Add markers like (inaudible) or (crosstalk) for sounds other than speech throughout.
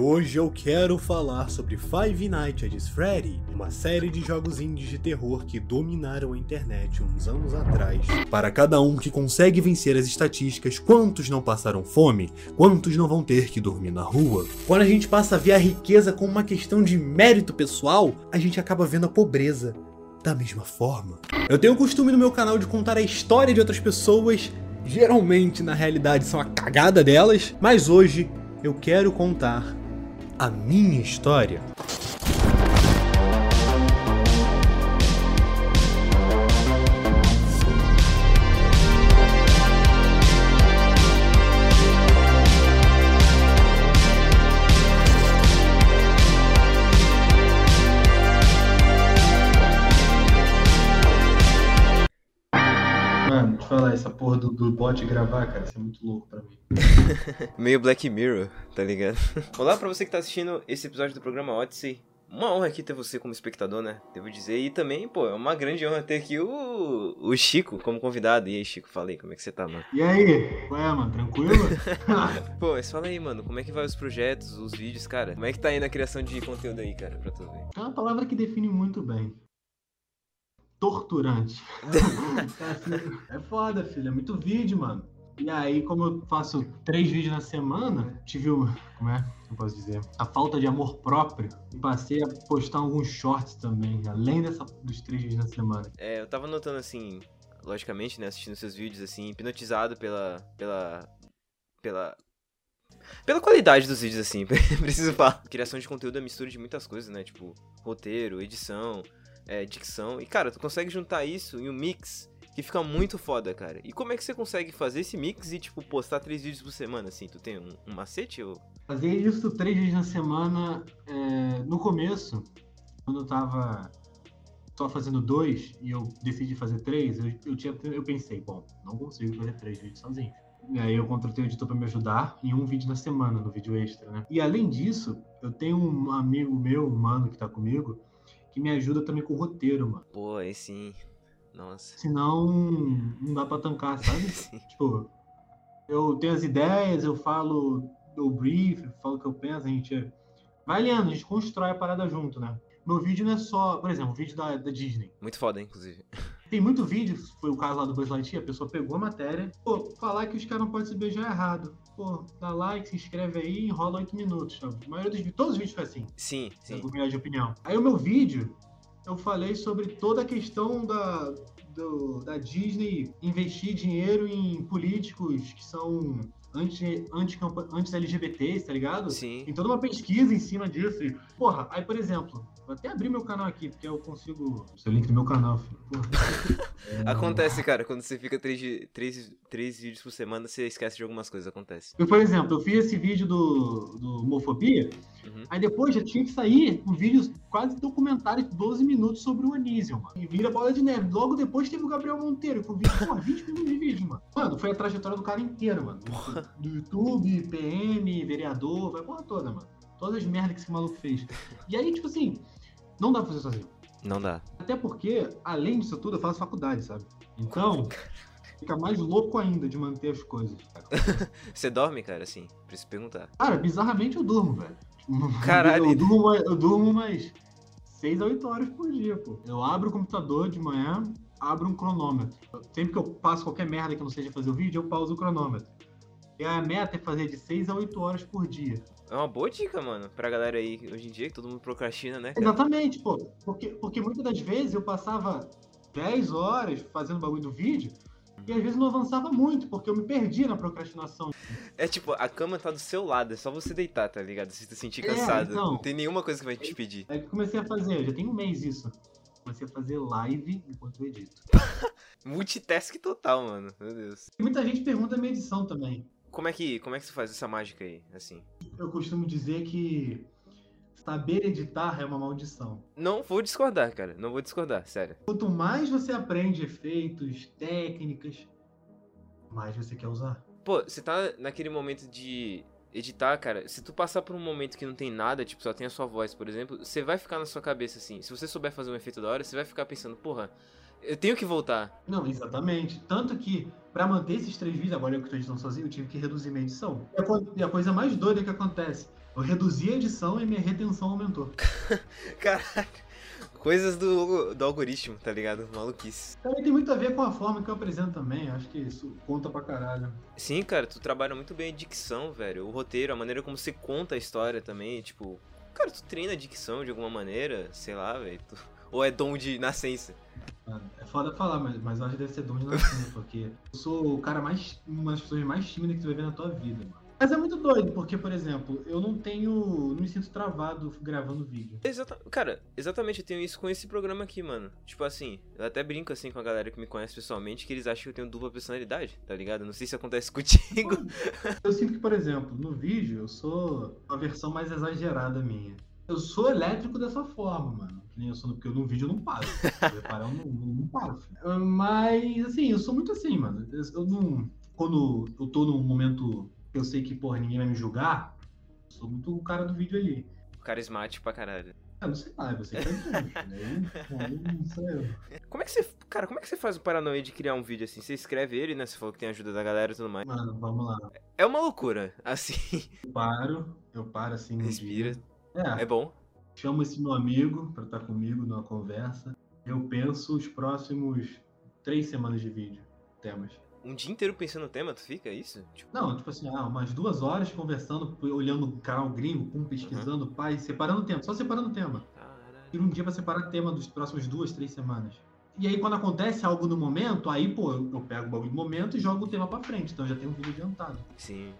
hoje eu quero falar sobre Five Nights at Freddy, uma série de jogos indies de terror que dominaram a internet uns anos atrás. Para cada um que consegue vencer as estatísticas, quantos não passaram fome, quantos não vão ter que dormir na rua. Quando a gente passa a ver a riqueza como uma questão de mérito pessoal, a gente acaba vendo a pobreza da mesma forma. Eu tenho o costume no meu canal de contar a história de outras pessoas, geralmente na realidade são a cagada delas, mas hoje eu quero contar a minha história. Falar, essa porra do, do bot gravar, cara, isso é muito louco pra mim. (laughs) Meio Black Mirror, tá ligado? (laughs) Olá pra você que tá assistindo esse episódio do programa Odyssey. Uma honra aqui ter você como espectador, né? Devo dizer. E também, pô, é uma grande honra ter aqui o, o Chico como convidado. E aí, Chico, falei, como é que você tá, mano? E aí? Ué, mano, tranquilo? (laughs) Pô, mas fala aí, mano, como é que vai os projetos, os vídeos, cara? Como é que tá aí na criação de conteúdo aí, cara, pra tu ver? é uma palavra que define muito bem. Torturante. (laughs) é foda, filho. É muito vídeo, mano. E aí, como eu faço três vídeos na semana, tive o. Como é? Eu posso dizer? A falta de amor próprio. E passei a postar alguns shorts também, além dessa, dos três vídeos na semana. É, eu tava notando assim, logicamente, né, assistindo seus vídeos, assim, hipnotizado pela. pela. pela. Pela qualidade dos vídeos, assim, (laughs) preciso falar. Criação de conteúdo é mistura de muitas coisas, né? Tipo, roteiro, edição, é, dicção. E, cara, tu consegue juntar isso em um mix que fica muito foda, cara. E como é que você consegue fazer esse mix e, tipo, postar três vídeos por semana, assim? Tu tem um, um macete ou... Fazer isso três vezes na semana, é, no começo, quando eu tava só fazendo dois e eu decidi fazer três, eu, eu, tinha, eu pensei, bom, não consigo fazer três vídeos sozinho. E aí eu contratei o editor para me ajudar em um vídeo na semana, no vídeo extra, né? E além disso, eu tenho um amigo meu, um mano que tá comigo, que me ajuda também com o roteiro, mano. Pô, aí sim. Nossa. Senão não dá pra tancar, sabe? (laughs) Tipo, eu tenho as ideias, eu falo do brief, falo o que eu penso, a gente vai lendo, a gente constrói a parada junto, né? Meu vídeo não é só, por exemplo, o vídeo da, da Disney. Muito foda, inclusive. (laughs) Tem muito vídeo, foi o caso lá do Buzz Lightyear, a pessoa pegou a matéria, pô, falar que os caras não podem se beijar é errado. Pô, dá like, se inscreve aí, enrola 8 minutos. Sabe? A maioria dos todos os vídeos foi assim, Sim, sim. comunidade de opinião. Aí o meu vídeo, eu falei sobre toda a questão da, do- da Disney investir dinheiro em políticos que são anti, anti, anti-LGBTs, tá ligado? Sim. Tem toda uma pesquisa em cima disso. Porra, aí, por exemplo, vou até abrir meu canal aqui, porque eu consigo. Seu link do meu canal, filho. Porra. (laughs) É, Acontece, cara, quando você fica três, três, três vídeos por semana, você esquece de algumas coisas, acontece. Eu, por exemplo, eu fiz esse vídeo do, do Homofobia, Uhum. aí depois já tinha que sair um vídeo quase documentário de 12 minutos sobre o Anísio, mano. E vira bola de neve. Logo depois teve o Gabriel Monteiro, com vídeo, porra, 20 minutos de vídeo, mano. Mano, foi a trajetória do cara inteiro, mano. Do YouTube, PM, vereador, vai porra toda, mano. Todas as merdas que esse maluco fez. E aí, tipo assim, não dá pra fazer sozinho. Não dá. Até porque, além disso tudo, eu faço faculdade, sabe? Então, fica mais louco ainda de manter as coisas. (laughs) Você dorme, cara, assim? Preciso perguntar. Cara, bizarramente eu durmo, velho. (laughs) Caralho. Eu durmo, eu durmo umas 6 a 8 horas por dia, pô. Eu abro o computador de manhã, abro um cronômetro. Sempre que eu passo qualquer merda que não seja fazer o vídeo, eu pauso o cronômetro. E a meta é fazer de 6 a 8 horas por dia. É uma boa dica, mano, pra galera aí hoje em dia, que todo mundo procrastina, né? cara? Exatamente, pô. Porque, porque muitas das vezes eu passava 10 horas fazendo o bagulho do vídeo e às vezes não avançava muito, porque eu me perdia na procrastinação. É tipo, a cama tá do seu lado, é só você deitar, tá ligado? Se você se sentir É, cansado. então. Não tem nenhuma coisa que vai te pedir. Aí que eu comecei a fazer, já tem um mês isso. Comecei a fazer live enquanto eu edito. (laughs) Multitask total, mano. Meu Deus. E muita gente pergunta a minha edição também. Como é que, como é que você faz essa mágica aí, assim? Eu costumo dizer que saber editar é uma maldição. Não vou discordar, cara. Não vou discordar, sério. Quanto mais você aprende efeitos, técnicas, mais você quer usar. Pô, você tá naquele momento de editar, cara. Se tu passar por um momento que não tem nada, tipo, só tem a sua voz, por exemplo, você vai ficar na sua cabeça assim. Se você souber fazer um efeito da hora, você vai ficar pensando, porra, eu tenho que voltar. Não, exatamente. Tanto que, pra manter esses três vídeos, agora eu que tô editando sozinho, eu tive que reduzir minha edição. E e a coisa mais doida que acontece, Eu reduzi a edição e minha retenção aumentou. (laughs) Caralho. Coisas do, do algoritmo, tá ligado? Maluquice. Também tem muito a ver com a forma que eu apresento também. Acho que isso conta pra caralho. Sim, cara, tu trabalha muito bem a dicção, velho. O roteiro, a maneira como você conta a história também, tipo. Cara, tu treina a dicção de alguma maneira, sei lá, velho. Tu... Ou é dom de nascença? É foda falar, mas, mas eu acho que deve ser dom de nascença, (laughs) porque eu sou o cara mais. uma das pessoas mais tímidas que tu vai ver na tua vida, mano. Mas é muito doido, porque, por exemplo, eu não tenho. não me sinto travado gravando vídeo. Exata... Cara, exatamente, eu tenho isso com esse programa aqui, mano. Tipo assim, eu até brinco assim com a galera que me conhece pessoalmente, que eles acham que eu tenho dupla personalidade, tá ligado? Não sei se acontece (laughs) contigo. Eu sinto que, por exemplo, no vídeo eu sou uma versão mais exagerada minha. Eu sou elétrico dessa forma, mano. Que nem eu sou, porque eu no vídeo eu não paro. (laughs) Se reparar, eu não, não, não paro. filho. Mas, assim, eu sou muito assim, mano. Eu não. Quando eu tô num momento que eu sei que, porra, ninguém vai me julgar, eu sou muito o cara do vídeo ali. Carismático pra caralho. Ah, não sei lá, você tá (laughs) né? Não eu. Como é que você. Cara, como é que você faz o paranoia de criar um vídeo assim? Você escreve ele, né? Você falou que tem ajuda da galera e tudo mais. Mano, vamos lá. É uma loucura, (laughs) assim. Eu paro, eu paro assim Respira. dia. É, É bom. chamo esse meu amigo pra estar comigo numa conversa. Eu penso os próximos três semanas de vídeo, temas. Um dia inteiro pensando no tema, tu fica, é isso? Tipo, Não, tipo assim, ah, umas duas horas conversando, olhando o canal gringo, pum, pesquisando, pai, separando o tema, só separando o tema. caralho. Tira um dia pra separar o tema dos próximos duas, três semanas. E aí, quando acontece algo no momento, aí, pô, eu eu pego o bagulho do momento e jogo o tema pra frente. Então eu já tenho um vídeo adiantado. Sim.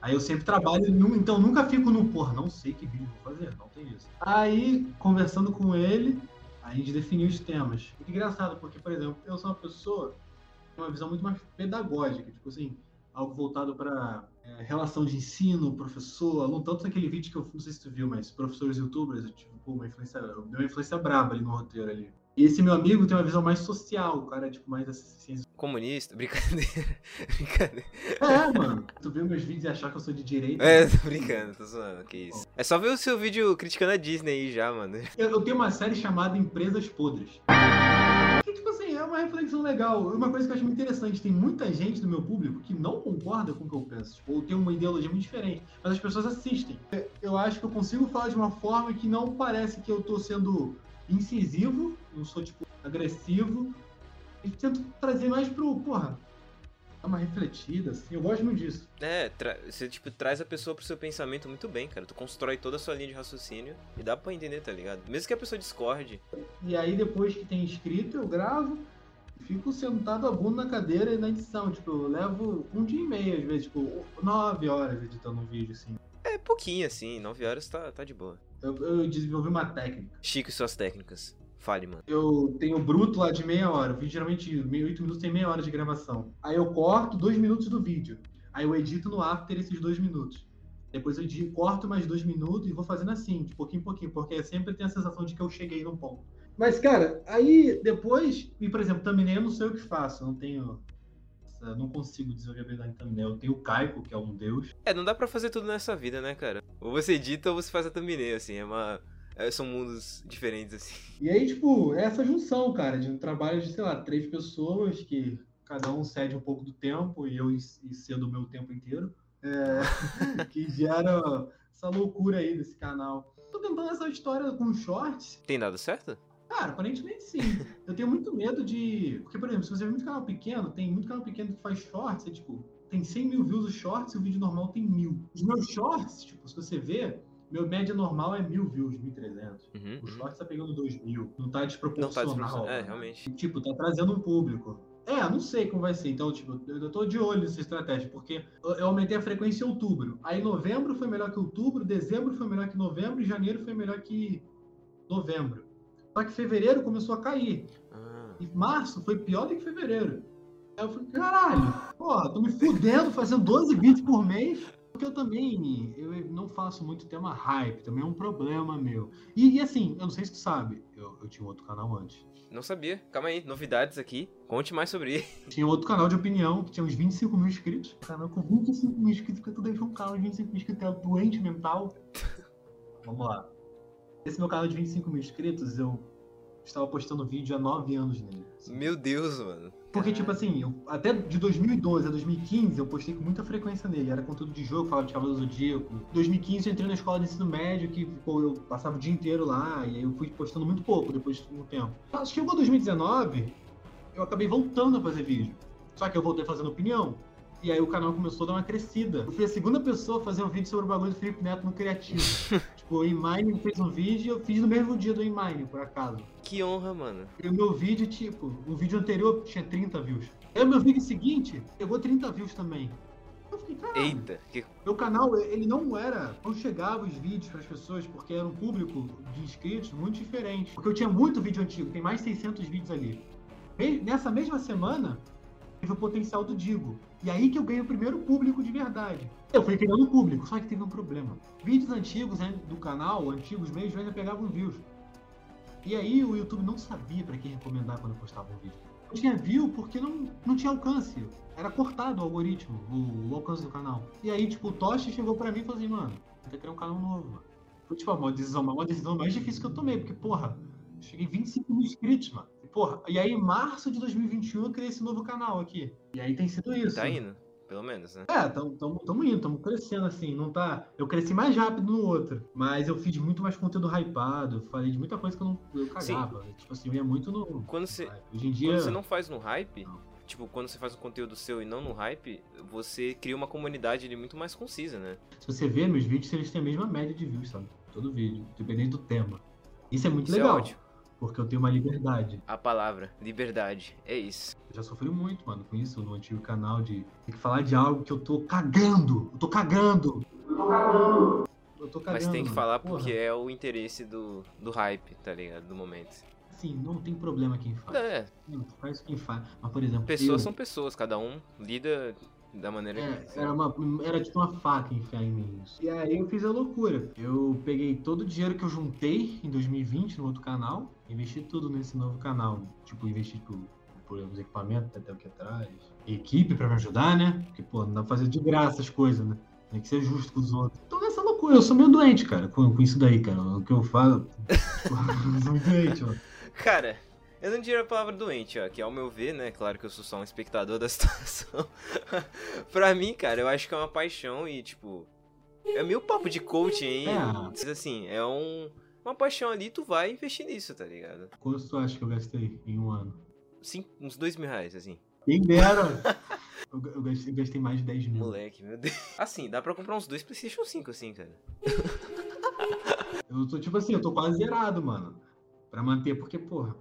Aí eu sempre trabalho, então nunca fico no, porra, não sei que vídeo vou fazer, não tem isso. Aí, conversando com ele, a gente definiu os temas. Muito engraçado, porque, por exemplo, eu sou uma pessoa com uma visão muito mais pedagógica, tipo assim, algo voltado para relação de ensino, professor, aluno, tanto naquele vídeo que eu não sei se tu viu, mas professores youtubers, eu tive pô, uma influência, deu uma influência braba ali no roteiro ali. E esse meu amigo tem uma visão mais social, o cara é tipo mais assim, Comunista, (laughs) brincadeira. brincadeira. é, mano. Tu vê meus vídeos e achar que eu sou de direita. É, tô brincando, tô zoando, que isso. É só ver o seu vídeo criticando a Disney aí já, mano. Eu, eu tenho uma série chamada Empresas Podres. Que, tipo assim, é uma reflexão legal. Uma coisa que eu acho muito interessante, tem muita gente do meu público que não concorda com o que eu penso. Tipo, ou tem uma ideologia muito diferente. Mas as pessoas assistem. Eu acho que eu consigo falar de uma forma que não parece que eu tô sendo incisivo, não sou, tipo, agressivo. E tento trazer mais pro, porra, dar uma refletida, assim. Eu gosto muito disso. É, você, tipo, traz a pessoa pro seu pensamento muito bem, cara. Tu constrói toda a sua linha de raciocínio e dá pra entender, tá ligado? Mesmo que a pessoa discorde. E aí, depois que tem escrito, eu gravo e fico sentado a bunda na cadeira e na edição. Tipo, eu levo um dia e meio, às vezes, tipo, nove horas editando um vídeo, assim. É pouquinho, assim, 9 horas tá, tá de boa. Eu, eu desenvolvi uma técnica. Chico e suas técnicas. Fale, mano. Eu tenho bruto lá de meia hora. O vídeo geralmente, oito minutos tem meia hora de gravação. Aí eu corto dois minutos do vídeo. Aí eu edito no After esses dois minutos. Depois eu edi- corto mais dois minutos e vou fazendo assim, de pouquinho em pouquinho, porque sempre tem a sensação de que eu cheguei num ponto. Mas, cara, aí depois, e por exemplo, thumbnail eu não sei o que faço, eu não tenho. Não consigo desenvolver habilidade em thumbnail. Eu tenho o Kaiko, que é um deus. É, não dá pra fazer tudo nessa vida, né, cara? Ou você edita ou você faz a thumbnail, assim. É uma... é, são mundos diferentes, assim. E aí, tipo, é essa junção, cara, de um trabalho de, sei lá, três pessoas que cada um cede um pouco do tempo e eu e cedo o meu tempo inteiro, é, (laughs) que gera essa loucura aí desse canal. Tô tentando essa história com shorts. Tem dado certo? Cara, aparentemente sim. Eu tenho muito medo de. Porque, por exemplo, se você vê muito canal pequeno, tem muito canal pequeno que faz shorts, é tipo, tem 100 mil views os shorts e o vídeo normal tem mil. Os meus shorts, tipo, se você vê, meu média normal é mil views, 1.300. Uhum, O uhum. shorts tá pegando 2 mil. Não tá Não tá desproporcional. desproporcional. É, realmente. Tipo, tá trazendo um público. É, não sei como vai ser. Então, tipo, eu tô de olho nessa estratégia, porque eu eu aumentei a frequência em outubro. Aí novembro foi melhor que outubro, dezembro foi melhor que novembro e janeiro foi melhor que novembro. Só que fevereiro começou a cair. Ah, E março foi pior do que fevereiro. Aí eu falei, caralho, porra, tô me fudendo fazendo 12 vídeos por mês. Porque eu também eu não faço muito tema hype, também é um problema meu. E, e assim, eu não sei se tu sabe, eu, eu tinha um outro canal antes. não sabia. Calma aí, novidades aqui. Conte mais sobre ele. (laughs) Tinha outro canal de opinião que tinha uns 25 mil inscritos. Canal com 25 mil inscritos, porque tu deixou um canal de 25 mil inscritos, é doente mental. (laughs) Vamos lá. Esse meu canal de 25 mil inscritos, eu estava postando vídeo há nove anos nele. assim. Meu Deus, mano. Porque, tipo assim, eu, até de 2012 a 2015 eu postei com muita frequência nele. Era conteúdo de jogo, falava de Cavaleiro do Zodíaco. Em 2015 eu entrei na escola de ensino médio, que pô, eu passava o dia inteiro lá, e aí eu fui postando muito pouco depois de um tempo. Mas Chegou 2019, eu acabei voltando a fazer vídeo. Só que eu voltei fazendo opinião. E aí o canal começou a dar uma crescida. Eu fui a segunda pessoa a fazer um vídeo sobre o bagulho do Felipe Neto no Criativo. (laughs) o Inmine fez um vídeo e eu fiz no mesmo dia do Inmine, por acaso. Que honra, mano. E o meu vídeo, tipo, o vídeo anterior tinha 30 views. Aí o meu vídeo seguinte pegou 30 views também. Eu fiquei, caralho. Eita, que... Meu canal, ele não era. Não chegava os vídeos para as pessoas, porque era um público de inscritos muito diferente. Porque eu tinha muito vídeo antigo, tem mais de 600 vídeos ali. Nessa mesma semana, o potencial do Digo. E aí que eu ganhei o primeiro público de verdade. Eu fui criando público, só que teve um problema. Vídeos antigos né, do canal, antigos mesmo, ainda pegavam views. E aí o YouTube não sabia para quem recomendar quando eu postava um vídeo. Eu tinha view porque não, não tinha alcance. Era cortado o algoritmo, o, o alcance do canal. E aí, tipo, o Toshi chegou pra mim e falou assim, mano, tem que criar um canal novo, mano. Foi tipo uma decisão, uma decisão mais difícil que eu tomei, porque, porra, cheguei em 25 mil inscritos, mano. E, porra, e aí em março de 2021 eu criei esse novo canal aqui. E aí tem sido isso. tá indo, pelo menos, né? É, tamo, tamo, tamo indo, tamo crescendo assim, não tá. Eu cresci mais rápido no outro, mas eu fiz muito mais conteúdo hypado, falei de muita coisa que eu não eu cagava. Tipo assim, eu ia muito no. Quando você. Hoje em dia. quando você não faz no hype, Não. tipo, quando você faz um conteúdo seu e não no hype, você cria uma comunidade ali muito mais concisa, né? Se você vê meus vídeos, eles têm a mesma média de views, sabe? Todo vídeo, dependendo do tema. Isso é muito Isso é legal, ótimo. Porque eu tenho uma liberdade. A palavra, liberdade, é isso. Eu já sofri muito, mano, com isso no antigo canal de ter que falar de algo que eu tô cagando. Eu tô cagando. Eu tô cagando. Eu tô cagando. Mas tem que falar Porra. porque é o interesse do, do hype, tá ligado? Do momento. Assim, não tem problema quem faz. É, Não, faz quem faz. Mas, por exemplo, pessoas eu, são pessoas, cada um lida da maneira É, que. era, uma, era tipo uma faca enfiar em mim isso. E aí eu fiz a loucura. Eu peguei todo o dinheiro que eu juntei em 2020 no outro canal, investi tudo nesse novo canal. Tipo, investi tipo, por os equipamentos até aqui atrás. Equipe pra me ajudar, né? Porque, pô, não dá pra fazer de graça as coisas, né? Tem que ser justo com os outros. Então nessa loucura, eu sou meio doente, cara, com, com isso daí, cara. O que eu falo. (laughs) eu sou doente, mano. Cara, eu não diria a palavra doente, ó, que ao meu ver, né, claro que eu sou só um espectador (laughs) da situação. pra mim, cara, eu acho que é uma paixão e, tipo, é meio papo de coaching aí. É. Assim, é um, uma paixão ali, tu vai investir nisso, tá ligado? Quanto tu acha que eu gastei em um ano? Sim, uns dois mil reais, assim. Quem dera! (laughs) Eu, eu gastei, gastei mais de 10 mil. Moleque, meu Deus. Assim, dá pra comprar uns dois PlayStation 5, assim, cara. Eu tô, tipo assim, eu tô quase zerado, mano. Pra manter, porque, porra,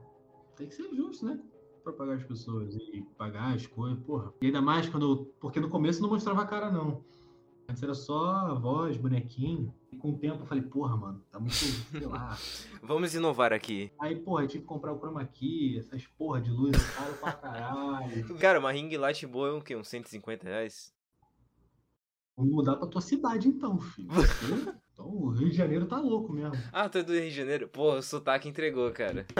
tem que ser justo, né? Pra pagar as pessoas e pagar as coisas, porra. E ainda mais quando. Porque no começo não mostrava a cara, não. Antes era só voz, bonequinho. E com o tempo eu falei, porra, mano, tá muito, sei lá. (laughs) Vamos inovar aqui. Aí, porra, eu tive que comprar o chroma key, essas porra de luz, caro pra caralho. (laughs) Cara, uma ring light boa é o quê? Uns 150 reais? Vamos mudar pra tua cidade então, filho. (laughs) Então o Rio de Janeiro tá louco mesmo. Ah, tu é do Rio de Janeiro? Pô, o sotaque entregou, cara. (laughs)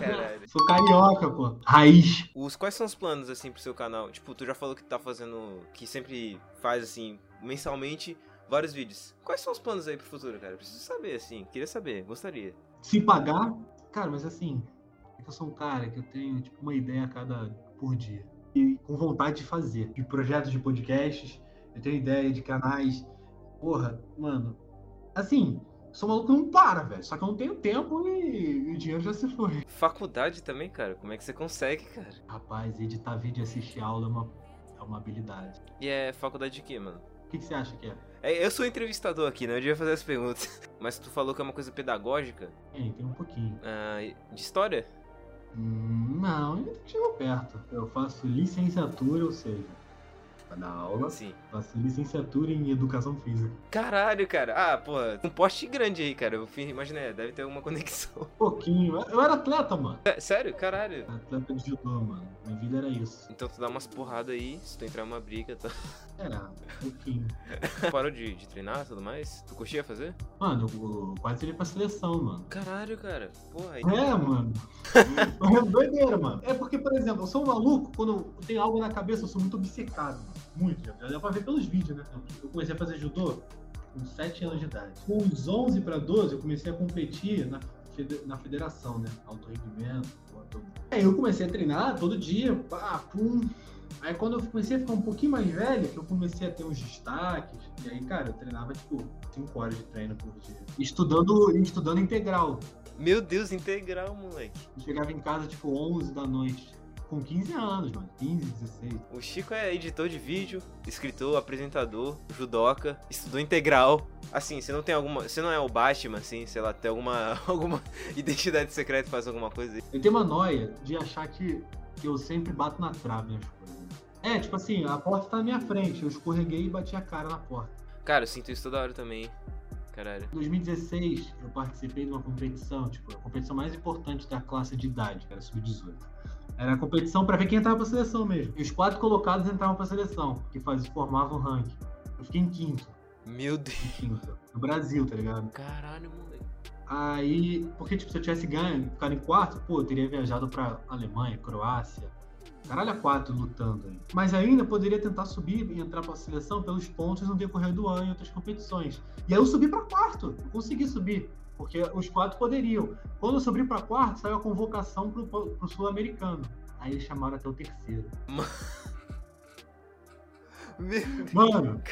Caralho. Sou carioca, pô. Raiz. Os, quais são os planos, assim, pro seu canal? Tipo, tu já falou que tá fazendo. Que sempre faz, assim, mensalmente, vários vídeos. Quais são os planos aí pro futuro, cara? Preciso saber, assim. Queria saber, gostaria. Se pagar, cara, mas assim, é que eu sou um cara que eu tenho tipo uma ideia a cada por dia. E com vontade de fazer. De projetos de podcasts, eu tenho ideia de canais. Porra, mano. Assim, sou maluco que não para, velho. Só que eu não tenho tempo e, e o dinheiro já se foi. Faculdade também, cara. Como é que você consegue, cara? Rapaz, editar vídeo e assistir aula é uma, é uma habilidade. E é faculdade de quê, mano? O que, que você acha que é? É, eu sou entrevistador aqui, né? Eu devia fazer as perguntas. (laughs) Mas tu falou que é uma coisa pedagógica. Tem, tem um pouquinho. ah, de história? Hum, não, ainda chegou perto. Eu faço licenciatura, ou seja, pra dar aula, Sim. faço licenciatura em educação física. Caralho, cara. Ah, porra, um poste grande aí, cara. Eu imaginei, deve ter alguma (laughs) conexão. Um pouquinho. Eu era atleta, mano. É, sério? Caralho. Atleta de judô, mano. Minha vida era isso. Então tu dá umas porradas aí, se tu entrar numa briga, tá? Era, um pouquinho. (laughs) Parou de, de treinar e tudo mais? Tu curtia fazer? Mano, eu quase iria pra seleção, mano. Caralho, cara. Porra, aí. É, mano. (laughs) É doideira, mano. É porque, por exemplo, eu sou um maluco, quando eu tenho algo na cabeça, eu sou muito obcecado. mano. Muito. Já dá pra ver pelos vídeos, né? Eu comecei a fazer judô com 7 anos de idade. Com uns 11 pra 12, eu comecei a competir na na federação, né? Alto rendimento, toda. Aí eu comecei a treinar todo dia, pá, pum. Aí quando eu comecei a ficar um pouquinho mais velho, que eu comecei a ter uns destaques, e aí, cara, eu treinava, tipo, 5 horas de treino por dia. Estudando, estudando integral. Meu Deus, integral, moleque. Eu chegava em casa, tipo, 11 da noite. Com 15 anos, mano. 15, 16. O Chico é editor de vídeo, escritor, apresentador, judoca, estudou integral. Assim, você não tem alguma. Você não é o Batman, assim, sei lá, tem alguma, (laughs) alguma identidade secreta faz alguma coisa aí. Eu tenho uma noia de achar que, que eu sempre bato na trave nas coisas. É, tipo assim, a porta tá na minha frente. Eu escorreguei e bati a cara na porta. Cara, eu sinto isso toda hora também. Caralho. Em 2016, eu participei de uma competição, tipo, a competição mais importante da classe de idade, que era sub-18. Era a competição pra ver quem entrava pra seleção mesmo. E os quatro colocados entravam pra seleção, que faz, formavam o ranking. Eu fiquei em quinto, Meu Deus. em quinto. No Brasil, tá ligado? Caralho, moleque. Aí, porque tipo, se eu tivesse ganho, ficado em quarto, pô, eu teria viajado pra Alemanha, Croácia. Caralho, a quatro lutando aí. Mas ainda poderia tentar subir e entrar pra seleção pelos pontos no decorrer do ano em outras competições. E aí eu subi pra quarto, eu consegui subir. Porque os quatro poderiam. Quando eu subi pra quarto, saiu a convocação pro, pro Sul-Americano. Aí eles chamaram até o terceiro. (laughs) Meu... Mano,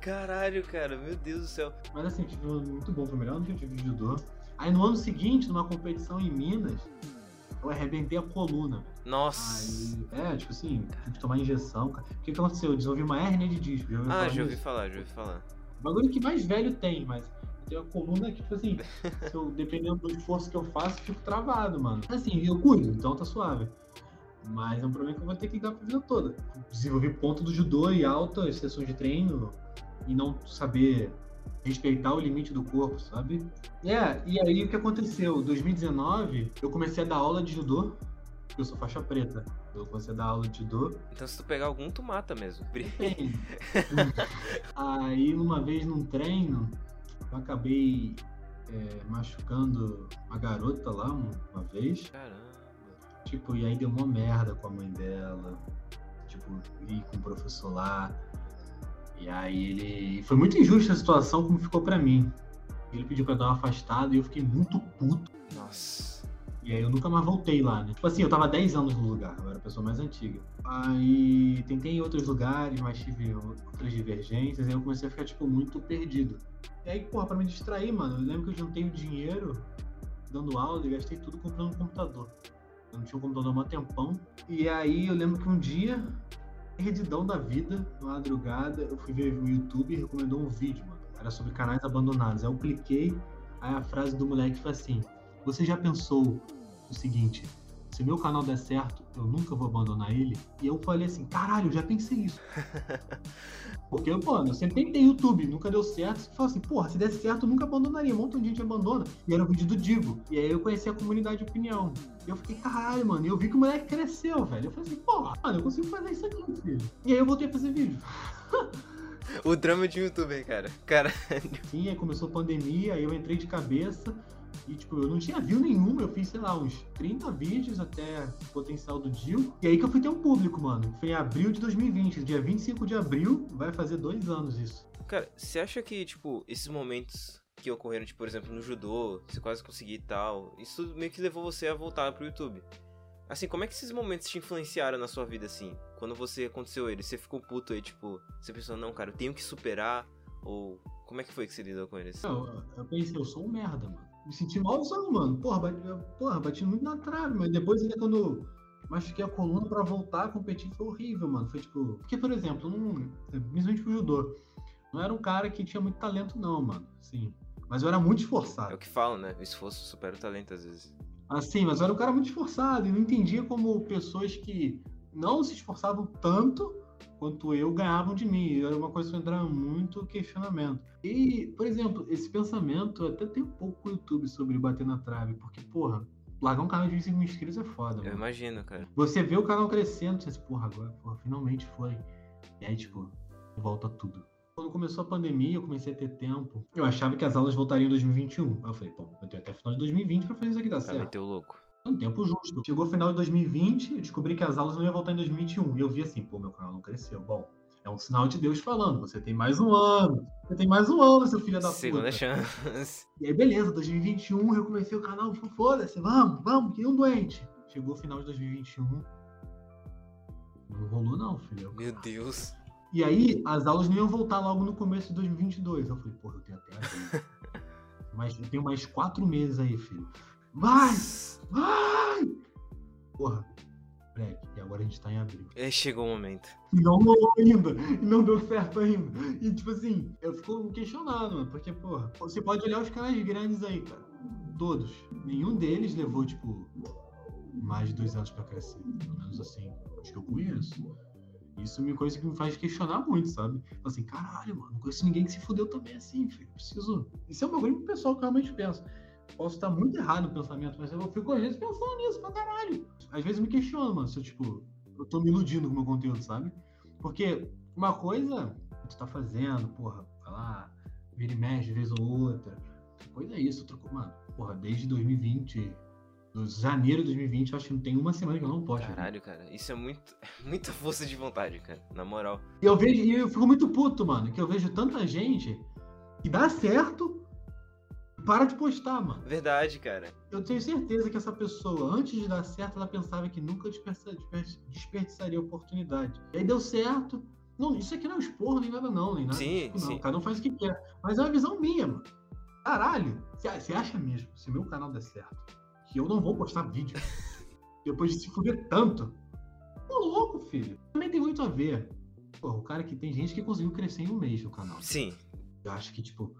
Caralho, cara, meu Deus do céu. Mas assim, tive um muito bom, foi o melhor ano que eu tive de judô. Aí no ano seguinte, numa competição em Minas, eu arrebentei a coluna. Nossa. Aí, é, tipo assim, tive que tomar injeção. cara. O que, que aconteceu? Eu desenvolvi uma hérnia de disco. Já Ah, já ouvi falar, já ouvi falar. O bagulho que mais velho tem, mas eu tenho a coluna que, tipo assim, eu, dependendo do esforço que eu faço, fico travado, mano. Assim, eu cuido, então tá suave. Mas é um problema que eu vou ter que lidar pra vida toda. Desenvolver ponto do judô e altas sessões de treino e não saber respeitar o limite do corpo, sabe? É, e aí o que aconteceu? Em 2019, eu comecei a dar aula de judô, porque eu sou faixa preta. Eu comecei a dar aula de judô. Então se tu pegar algum, tu mata mesmo. Tem. (laughs) aí, uma vez num treino, eu acabei é, machucando uma garota lá uma, vez. Caramba. Tipo, e aí deu uma merda com a mãe dela. Tipo, e com o professor lá. E aí ele. Foi muito injusta a situação como ficou pra mim. Ele pediu pra dar uma afastada e eu fiquei muito puto. Nossa. E aí eu nunca mais voltei lá, né? Tipo assim, eu tava 10 anos no lugar, eu era a pessoa mais antiga. Aí tentei em outros lugares, mas tive outras divergências, aí eu comecei a ficar, tipo, muito perdido. E aí, porra, pra me distrair, mano, eu lembro que eu juntei o dinheiro dando aula e gastei tudo comprando um computador. Eu não tinha um computador há um tempão. E aí eu lembro que um dia, redidão da vida, na madrugada, eu fui ver o YouTube e recomendou um vídeo, mano. Era sobre canais abandonados. Aí eu cliquei, aí a frase do moleque foi assim: Você já pensou o seguinte? Se meu canal der certo, eu nunca vou abandonar ele? E eu falei assim: Caralho, eu já pensei isso. (laughs) Porque, mano, eu sempre tentei YouTube, nunca deu certo. Você fala assim, porra, se der certo, eu nunca abandonaria. Um montão de gente abandona. E era o vídeo do Digo. E aí eu conheci a comunidade de opinião. E eu fiquei, caralho, mano. E eu vi que o moleque cresceu, velho. Eu falei assim, porra, mano, eu consigo fazer isso aqui, filho. E aí eu voltei a fazer vídeo. (laughs) O drama de youtuber, cara. Cara, Sim, aí começou a pandemia, aí eu entrei de cabeça. E, tipo, eu não tinha view nenhum. Eu fiz, sei lá, uns 30 vídeos até o potencial do Dio. E aí que eu fui ter um público, mano. Foi em abril de 2020. Dia 25 de abril, vai fazer dois anos isso. cara, você acha que, tipo, esses momentos que ocorreram, tipo, por exemplo, no judô, você quase conseguir e tal, isso meio que levou você a voltar pro YouTube? Assim, como é que esses momentos te influenciaram na sua vida, assim? Quando você aconteceu ele, você ficou puto aí, tipo, você pensou, não, cara, eu tenho que superar? Ou como é que foi que você lidou com eles? Não, eu- eu pensei, eu sou um merda, mano. Me senti malzão, mano. Porra, bati, porra, bati muito na trave, mas depois ainda quando machuquei a coluna pra voltar a competir foi horrível, mano. Foi tipo. Porque, por exemplo, não, principalmente pro judô, não era um cara que tinha muito talento, não, mano. Sim. Mas eu era muito É esforçado. o que falam, né? O esforço supera o talento, às vezes. Assim, mas eu era um cara muito esforçado e não entendia como pessoas que não se esforçavam tanto quanto eu ganhavam de mim. Era uma coisa que entrava muito questionamento. E, por exemplo, esse pensamento até tem um pouco com o YouTube sobre bater na trave, porque, porra, largar um canal de 25 mil inscritos é foda, Eu mano. imagino, cara. Você vê o canal crescendo, você diz, porra, agora, porra, finalmente foi. E aí, tipo, volta tudo. Quando começou a pandemia, eu comecei a ter tempo. Eu achava que as aulas voltariam em 2021. Aí eu falei, bom, eu tenho até final de 2020 pra fazer isso aqui dar certo. meter o louco. Um tempo justo. Chegou o final de 2020, eu descobri que as aulas não iam voltar em 2021. E eu vi assim, pô, meu canal não cresceu. Bom, É um sinal de Deus falando, você tem mais um ano. Você tem mais um ano, seu filho da Segunda puta. chance. E aí, beleza, 2021, eu comecei o canal, foda-se, vamos, vamos, que um doente. Chegou o final de 2021. Não rolou não, filho. Meu Deus. E aí, as aulas não iam voltar logo no começo de 2022. Eu falei, porra, eu tenho até. (laughs) Mas eu tenho mais quatro meses aí, filho. Vai! Vai! Porra, e agora a gente tá em abril. É, chegou o momento. E não rolou ainda. E não deu certo ainda. E tipo assim, eu fico questionado, mano. Porque, porra, você pode olhar os canais grandes aí, cara. Todos. Nenhum deles levou, tipo, mais de dois anos pra crescer. Pelo menos assim, acho que eu conheço. Isso é uma coisa que me faz questionar muito, sabe? Assim, caralho, mano, não conheço ninguém que se fudeu também assim, filho. Preciso. Isso é um bagulho pessoal que eu realmente penso. Posso estar muito errado no pensamento, mas eu fico às vezes pensando nisso pra caralho. Às vezes eu me questiono, mano, se eu, tipo, eu tô me iludindo com o meu conteúdo, sabe? Porque uma coisa tu tá fazendo, porra, vai lá, vira e mexe, vez ou outra. Coisa é isso, outra coisa, mano, porra, desde 2020, do janeiro de 2020, eu acho que não tem uma semana que eu não posto. Caralho, cara. Isso é muito, (laughs) muita força de vontade, cara. Na moral. E eu vejo, e eu fico muito puto, mano, que eu vejo tanta gente que dá certo para de postar, mano. Verdade, cara. Eu tenho certeza que essa pessoa, antes de dar certo, ela pensava que nunca desperdiça- desper- desperdiçaria a oportunidade. E aí deu certo. Não, isso aqui não é expor nem nada, não, nem nada. Sim, tipo, não. sim. Cada um faz o que quer. Mas é uma visão minha, mano. Caralho, você você acha mesmo, se meu canal der certo, que eu não vou postar vídeo (laughs) depois de se fuder tanto? Tô louco, filho. Também tem muito a ver. Pô, o cara que tem gente que conseguiu crescer em um mês no canal. Sim. Eu acho que, tipo,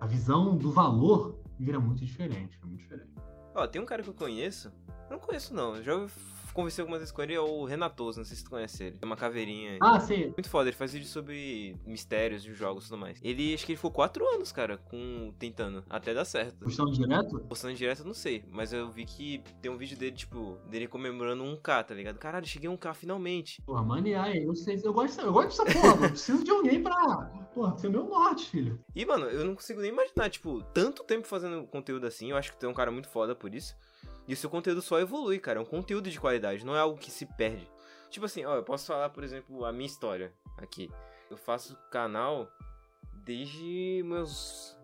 a visão do valor vira muito diferente. É muito diferente. Ó, tem um cara que eu conheço. Não conheço, não. Já ouvi- conversei algumas vezes com ele, é o Renatoso, não sei se tu conhece ele. É uma caveirinha. Ah, sim. Muito foda, ele faz vídeo sobre mistérios de jogos e tudo mais. Ele, acho que ele ficou quatro anos, cara, com tentando, até dar certo. Postando direto? Postando direto, eu não sei, mas eu vi que tem um vídeo dele, tipo, dele comemorando um K, tá ligado? Caralho, cheguei a um K finalmente. Porra, manear, eu sei. Eu gosto, eu gosto dessa porra, mano. Preciso de alguém pra. Porra, ser meu norte, filho. E, mano, eu não consigo nem imaginar, tipo, tanto tempo fazendo conteúdo assim. Eu acho que tu é um cara muito foda por isso. E o seu conteúdo só evolui, cara. É um conteúdo de qualidade, não é algo que se perde. Tipo assim, ó, eu posso falar, por exemplo, a minha história aqui. Eu faço canal desde meus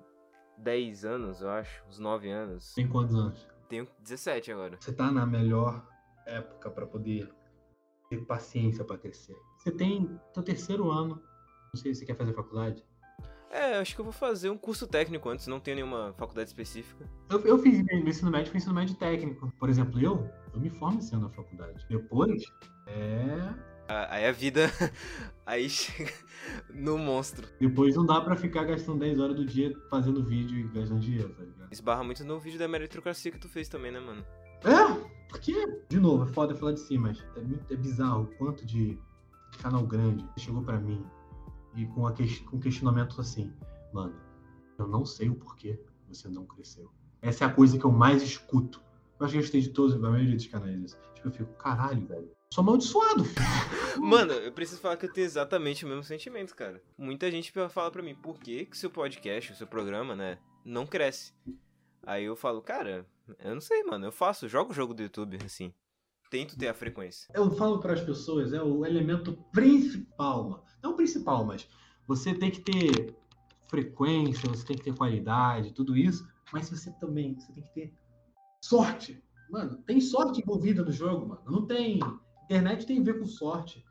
10 anos, eu acho, uns 9 anos. Tem quantos anos? Tenho 17 agora. Você tá na melhor época pra poder ter paciência pra crescer. Você tem teu terceiro ano. Não sei se você quer fazer faculdade. É, acho que eu vou fazer um curso técnico antes, não tenho nenhuma faculdade específica. Eu, eu fiz meu ensino médio, foi ensino médio técnico. Por exemplo, eu, eu me formo esse ano na faculdade. Depois, é. Ah, Aí a vida. (laughs) Aí chega no monstro. Depois não dá pra ficar gastando 10 horas do dia fazendo vídeo e gastando dinheiro, tá ligado? Esbarra muito no vídeo da meritocracia que tu fez também, né, mano? É, porque, de novo, é foda falar de si, mas é, muito, é bizarro o quanto de canal grande chegou pra mim e com, a que, com questionamentos assim, mano, eu não sei o porquê você não cresceu. Essa é a coisa que eu mais escuto. Eu acho que eu gostei de todos, a maioria dos canais. Tipo, eu fico, caralho, velho. Sou amaldiçoado. (laughs) Mano, eu preciso falar que eu tenho exatamente o mesmo sentimento, cara. Muita gente fala pra mim, por que que seu podcast, o seu programa, né, não cresce? Aí eu falo, cara, eu não sei, mano, eu faço, jogo o jogo do YouTube, assim. Tento ter a frequência. Eu falo para as pessoas, é o elemento principal, mano. Não o principal, mas você tem que ter frequência, você tem que ter qualidade, tudo isso, mas você também, você tem que ter sorte. Mano, tem sorte envolvida no jogo, mano. Não tem. Internet tem a ver com sorte.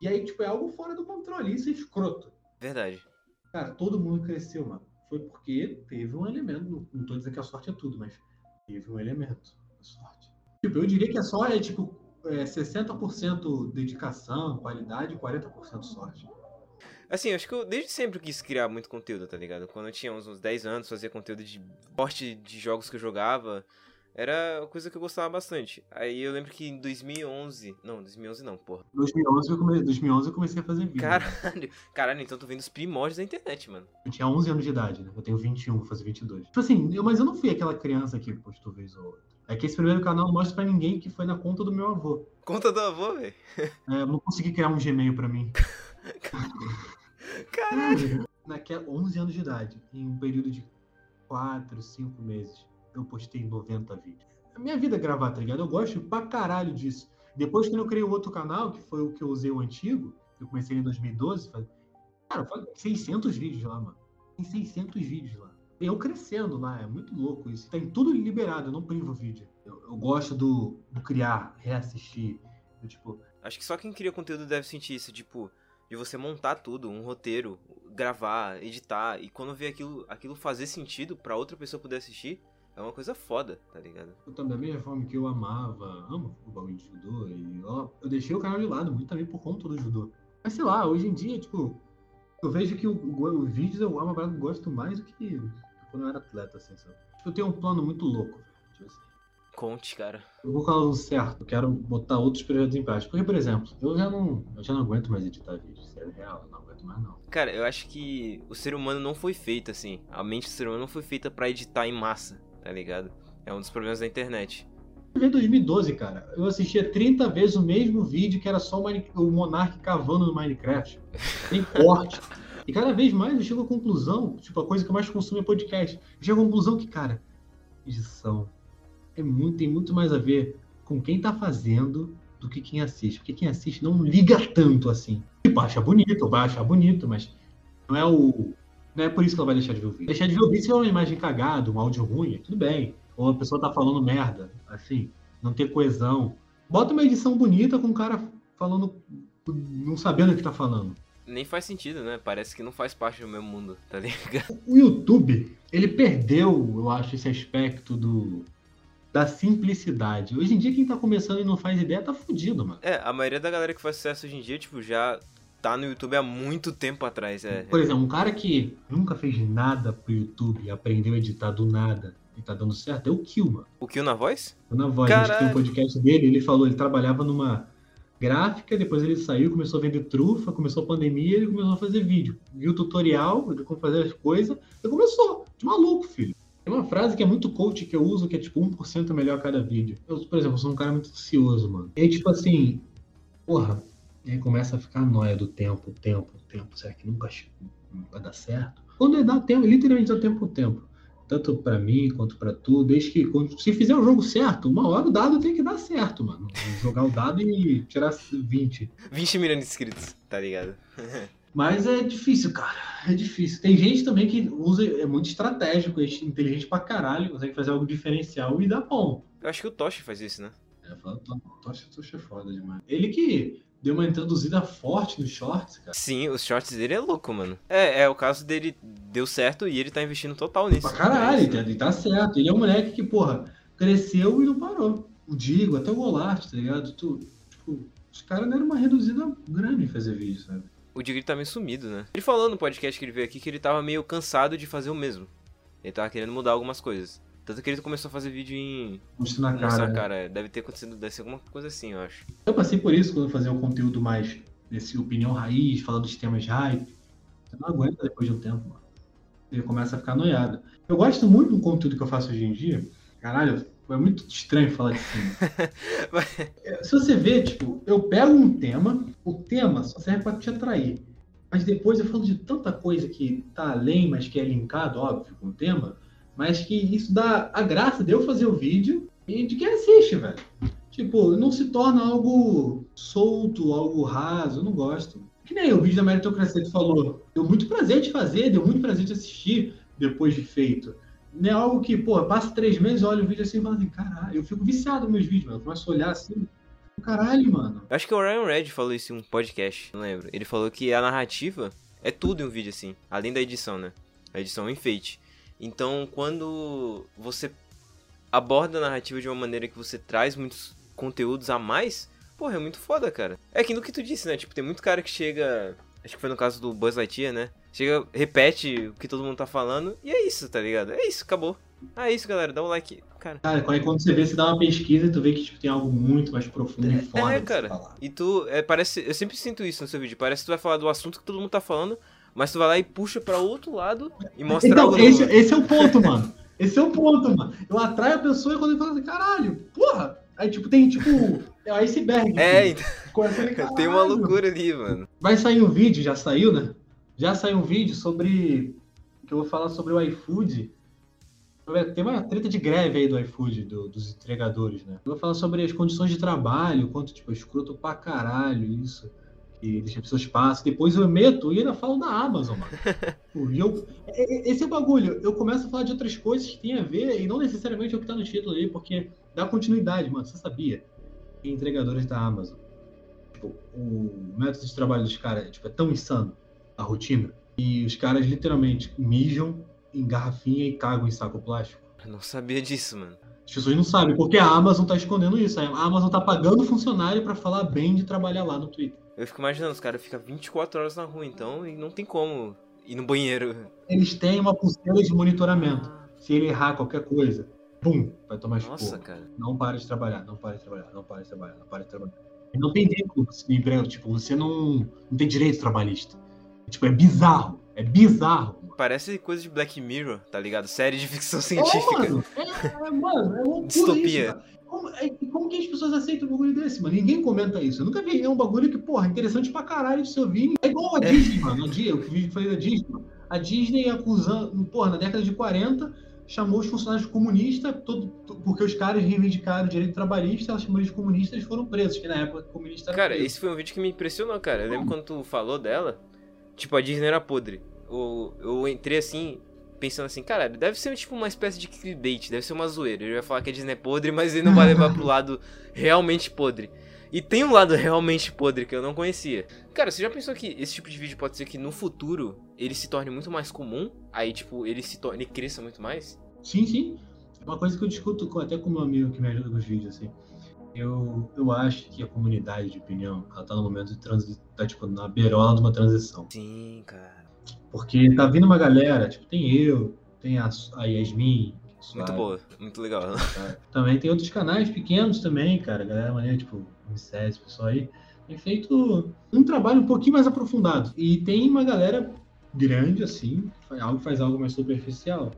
E aí, tipo, é algo fora do controle. Isso é escroto. Verdade. Cara, todo mundo cresceu, mano. Foi porque teve um elemento. Não tô dizendo que a sorte é tudo, mas teve um elemento. A sorte. Tipo, eu diria que a sorte é tipo é, 60% dedicação, qualidade e 40% sorte. Assim, acho que eu desde sempre quis criar muito conteúdo, tá ligado? Quando eu tinha uns, uns 10 anos, fazia conteúdo de porte de jogos que eu jogava. Era uma coisa que eu gostava bastante. Aí eu lembro que em 2011... Não, 2011 não, porra. 2011 eu, come... 2011 eu comecei a fazer vídeo. Caralho. (laughs) Caralho, então tu vem dos primórdios da internet, mano. Eu tinha 11 anos de idade, né? Eu tenho 21, vou fazer 22. Tipo assim, eu, mas eu não fui aquela criança que postou vez ou outra. É que esse primeiro canal não mostra pra ninguém que foi na conta do meu avô. Conta do avô, velho. (laughs) É, eu não consegui criar um Gmail pra mim. Caralho. (laughs) Naquela 11 anos de idade, em um período de 4, 5 meses, eu postei 90 vídeos. A minha vida é gravar, tá ligado? Eu gosto pra caralho disso. Depois, quando eu criei o outro canal, que foi o que eu usei o antigo, eu comecei em 2012, faz... cara, foi 600 vídeos lá, mano. Tem 600 vídeos lá. Eu crescendo lá, é muito louco isso. Tem tudo liberado, eu não privo vídeo. Eu, eu gosto do, do criar, reassistir. Eu, tipo, Acho que só quem cria conteúdo deve sentir isso, tipo, de você montar tudo, um roteiro, gravar, editar, e quando vê aquilo, aquilo fazer sentido pra outra pessoa poder assistir, é uma coisa foda, tá ligado? eu também, da mesma forma que eu amava, amo o bagulho de judô, e ó, eu deixei o canal de lado muito também por conta do judô. Mas sei lá, hoje em dia, tipo, eu vejo que o, o, os vídeos eu amo, eu gosto mais do que quando eu era atleta, assim, sabe? Tipo, eu tenho um plano muito louco, velho. Tipo assim, Conte, cara. eu vou falar o certo, quero botar outros projetos em prática. Porque, por exemplo, eu já não, eu já não aguento mais editar vídeo, é real, eu não aguento mais não. Cara, eu acho que o ser humano não foi feito assim. A mente do ser humano não foi feita pra editar em massa, tá ligado? É um dos problemas da internet. Em 2012, cara, eu assistia 30 vezes o mesmo vídeo que era só o, Mine- o Monark cavando no Minecraft. Tem (laughs) corte. E cada vez mais eu chego à conclusão, tipo, a coisa que eu mais consumo é podcast. Eu chego à conclusão que, cara, edição é muito, tem muito mais a ver com quem tá fazendo do que quem assiste. Porque quem assiste não liga tanto assim. Tipo, acha bonito, vai achar bonito, mas não é o. Não é por isso que ela vai deixar de ver o vídeo. Deixar de ver o vídeo se é uma imagem cagada, um áudio ruim, tudo bem. Ou a pessoa tá falando merda, assim, não ter coesão. Bota uma edição bonita com o cara falando, não sabendo o que tá falando. Nem faz sentido, né? Parece que não faz parte do meu mundo, tá ligado? (laughs) O YouTube, ele perdeu, eu acho, esse aspecto do da simplicidade. Hoje em dia, quem tá começando e não faz ideia tá fudido, mano. É, a maioria da galera que faz sucesso hoje em dia, tipo, já tá no YouTube há muito tempo atrás, é. Por exemplo, um cara que nunca fez nada pro YouTube aprendeu a editar do nada e tá dando certo é o Kill, mano. O Kill na voz? Na voz, a gente tem Caralho. um podcast dele, ele falou, ele trabalhava numa gráfica, depois ele saiu, começou a vender trufa, começou a pandemia, ele começou a fazer vídeo. Viu o tutorial, ele como fazer as coisas, e começou. De maluco, filho. Tem uma frase que é muito coach que eu uso, que é tipo 1% melhor a cada vídeo. Eu, por exemplo, sou um cara muito ansioso, mano. E aí, tipo assim, porra, e aí começa a ficar a noia do tempo, tempo, tempo. Será que nunca vai dar certo? Quando dá tempo, literalmente dá tempo, tempo. Tanto pra mim quanto pra tu, desde que quando- se fizer o jogo certo, uma hora o dado tem que dar certo, mano. Jogar o dado e tirar 20. 20 milhões de inscritos, tá ligado? (laughs) Mas é difícil, cara. É difícil. Tem gente também que usa, é muito estratégico, é inteligente pra caralho, consegue fazer algo diferencial e dá bom. Eu acho que o Toshi faz isso, né? É, tô, acho- tô achando foda demais. Ele que deu uma introduzida forte nos shorts, cara. Sim, os shorts dele é louco, mano. É, é o caso dele deu certo e ele tá investindo total nisso. Pra caralho, É isso, né? ele tá certo. Ele é um moleque que, porra, cresceu e não parou. O Digo, até o Golart, tá ligado? Tu, tipo, os caras deram uma reduzida grande em fazer vídeo, sabe? O Digri tá meio sumido, né? Ele falou no podcast que ele veio aqui que ele tava meio cansado de fazer o mesmo. Ele tava querendo mudar algumas coisas. Tanto que ele começou a fazer vídeo em. Mostrar na Nossa, cara. né? cara, é, deve ter acontecido, deve ser alguma coisa assim, eu acho. Eu passei por isso quando eu fazia um conteúdo mais desse opinião raiz, falar dos temas hype. Você não aguenta depois de um tempo, mano. Ele começa a ficar noiado. Eu gosto muito do conteúdo que eu faço hoje em dia. Caralho, foi muito estranho falar de cima. É, Se você vê, tipo, eu pego um tema, o tema só serve pra te atrair. Mas depois eu falo de tanta coisa que tá além, mas que é linkado, óbvio, com o tema, mas que isso dá a graça de eu fazer o vídeo e de quem assiste, velho. Tipo, não se torna algo solto, algo raso, eu não gosto. Que nem o vídeo da meritocracia que falou. Deu muito prazer de fazer, deu muito prazer de assistir depois de feito. Não é algo que, pô, passa três meses, olha o vídeo assim e falo assim, caralho, eu fico viciado nos meus vídeos, mano. Eu começo a olhar assim, caralho, mano. Acho que o Ryan Red falou isso em um podcast, não lembro. Ele falou que a narrativa é tudo em um vídeo assim, além da edição, né? A edição é um enfeite. Então, quando você aborda a narrativa de uma maneira que você traz muitos conteúdos a mais, porra, é muito foda, cara. É que no que tu disse, né? Tipo, tem muito cara que chega. Acho que foi no caso do Buzz Lightyear, né? Chega, repete o que todo mundo tá falando, e é isso, tá ligado? É isso, acabou. Ah, é isso, galera, dá um like. Cara. Cara, quando você vê, você dá uma pesquisa e tu vê que tipo, tem algo muito mais profundo e foda É, cara. E tu, é, parece, eu sempre sinto isso no seu vídeo. Parece que tu vai falar do assunto que todo mundo tá falando, mas tu vai lá e puxa pra outro lado e mostra Então, algo esse, novo. esse é o ponto, mano. (laughs) Esse é o ponto, mano. Eu atraio a pessoa e quando ele fala assim, caralho, porra. Aí, tipo, tem, tipo, é o iceberg. É. Começa ali, (laughs) Tem uma loucura ali, mano. Vai sair um vídeo, já saiu, né? Já saiu um vídeo sobre. que eu vou falar sobre o iFood. Tem uma treta de greve aí do iFood, do- dos entregadores, né? Eu vou falar sobre as condições de trabalho, quanto, tipo, é escroto pra caralho isso. E deixa as pessoas passam. Depois eu meto e ainda falo da Amazon, mano. (laughs) eu, esse é o bagulho. Eu começo a falar de outras coisas que tem a ver e não necessariamente é o que tá no título ali, porque dá continuidade, mano. Você sabia que entregadores da Amazon, tipo, o método de trabalho dos caras tipo, é tão insano, a rotina, e os caras literalmente mijam em garrafinha e cagam em saco plástico. Eu não sabia disso, mano. As pessoas não sabem, porque a Amazon tá escondendo isso. A Amazon tá pagando funcionário para falar bem de trabalhar lá no Twitter. Eu fico imaginando, os caras ficam 24 horas na rua, então, e não tem como ir no banheiro. Eles têm uma pulseira de monitoramento. Se ele errar qualquer coisa, pum, vai tomar esporro. Nossa, cara. Não para de trabalhar, não para de trabalhar, não para de trabalhar, não para de trabalhar. E não tem tempo de emprego, tipo, você não, não tem direito trabalhista. Tipo, é bizarro. É bizarro. Parece coisa de Black Mirror, tá ligado? Série de ficção científica. É, mano, é, é, mano, é loucura Distopia. Isso, como, é, como, que as pessoas aceitam um bagulho desse, mano? Ninguém comenta isso. Eu nunca vi. É um bagulho que, porra, interessante pra caralho se ouvir. É igual a é. Disney, mano. A Disney, o foi da Disney. A Disney acusando, porra, na década de 40, chamou os funcionários comunistas, todo, porque os caras reivindicaram o direito trabalhista, ela chamou eles de comunistas e foram presos, que na época comunista Cara, preso. esse foi um vídeo que me impressionou, cara. Eu lembro quando tu falou dela, tipo, a Disney era podre. Eu, eu entrei assim, pensando assim, cara, deve ser tipo uma espécie de clickbait, deve ser uma zoeira. Ele vai falar que a Disney é podre, mas ele não vai levar pro (laughs) lado realmente podre. E tem um lado realmente podre que eu não conhecia. Cara, você já pensou que esse tipo de vídeo pode ser que no futuro ele se torne muito mais comum? Aí, tipo, ele se torne, ele cresça muito mais? Sim, sim. É uma coisa que eu discuto com, até com meu amigo que me ajuda com os vídeos, assim. Eu, eu acho que a comunidade de opinião, ela tá no momento de transição, tá, tipo, na beirola de uma transição. Sim, cara. Porque tá vindo uma galera, tipo, tem eu, tem a, a Yasmin. Muito boa, muito legal. Também tem outros canais pequenos também, cara. Galera maneira, tipo, Unicef, pessoal aí. Tem feito um trabalho um pouquinho mais aprofundado. E tem uma galera grande, assim, algo, faz algo mais superficial.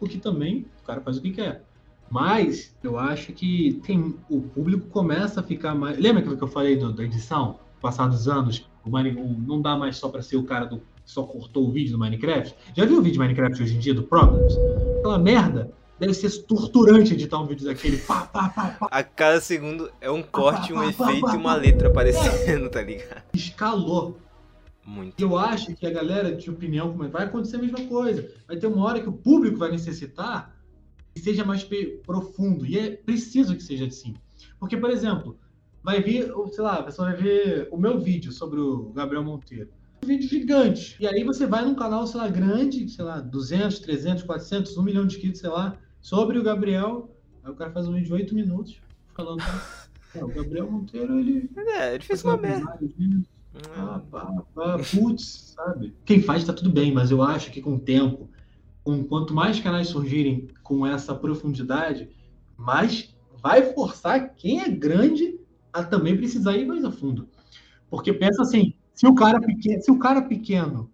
O que também o cara faz o que quer. Mas eu acho que tem, o público começa a ficar mais. Lembra aquilo que eu falei do, da edição? Passados anos, o, o não dá mais só para ser o cara do só cortou o vídeo do Minecraft. Já viu o vídeo de Minecraft hoje em dia, do Programs? Aquela merda. Deve ser torturante editar um vídeo daquele. Pá, pá, pá, pá. A cada segundo é um corte, um efeito e uma letra aparecendo, (laughs) tá ligado? Escalou. Muito. Eu acho que a galera de opinião vai acontecer a mesma coisa. Vai ter uma hora que o público vai necessitar que seja mais profundo. E é preciso que seja assim. Porque, por exemplo, vai vir, sei lá, a pessoa vai ver o meu vídeo sobre o Gabriel Monteiro vídeo gigante. E aí você vai num canal, sei lá, grande, sei lá, 200, 300, 400, 1 milhão de inscritos, sei lá, sobre o Gabriel. Aí o cara faz um vídeo de 8 minutos falando. É, o Gabriel Monteiro, ele. É, ele fez uma merda. Ah, pá, pá, putz, sabe? Quem faz tá tudo bem, mas eu acho que com o tempo, com quanto mais canais surgirem com essa profundidade, mais vai forçar quem é grande a também precisar ir mais a fundo. Porque pensa assim, se o cara pequeno, se o cara pequeno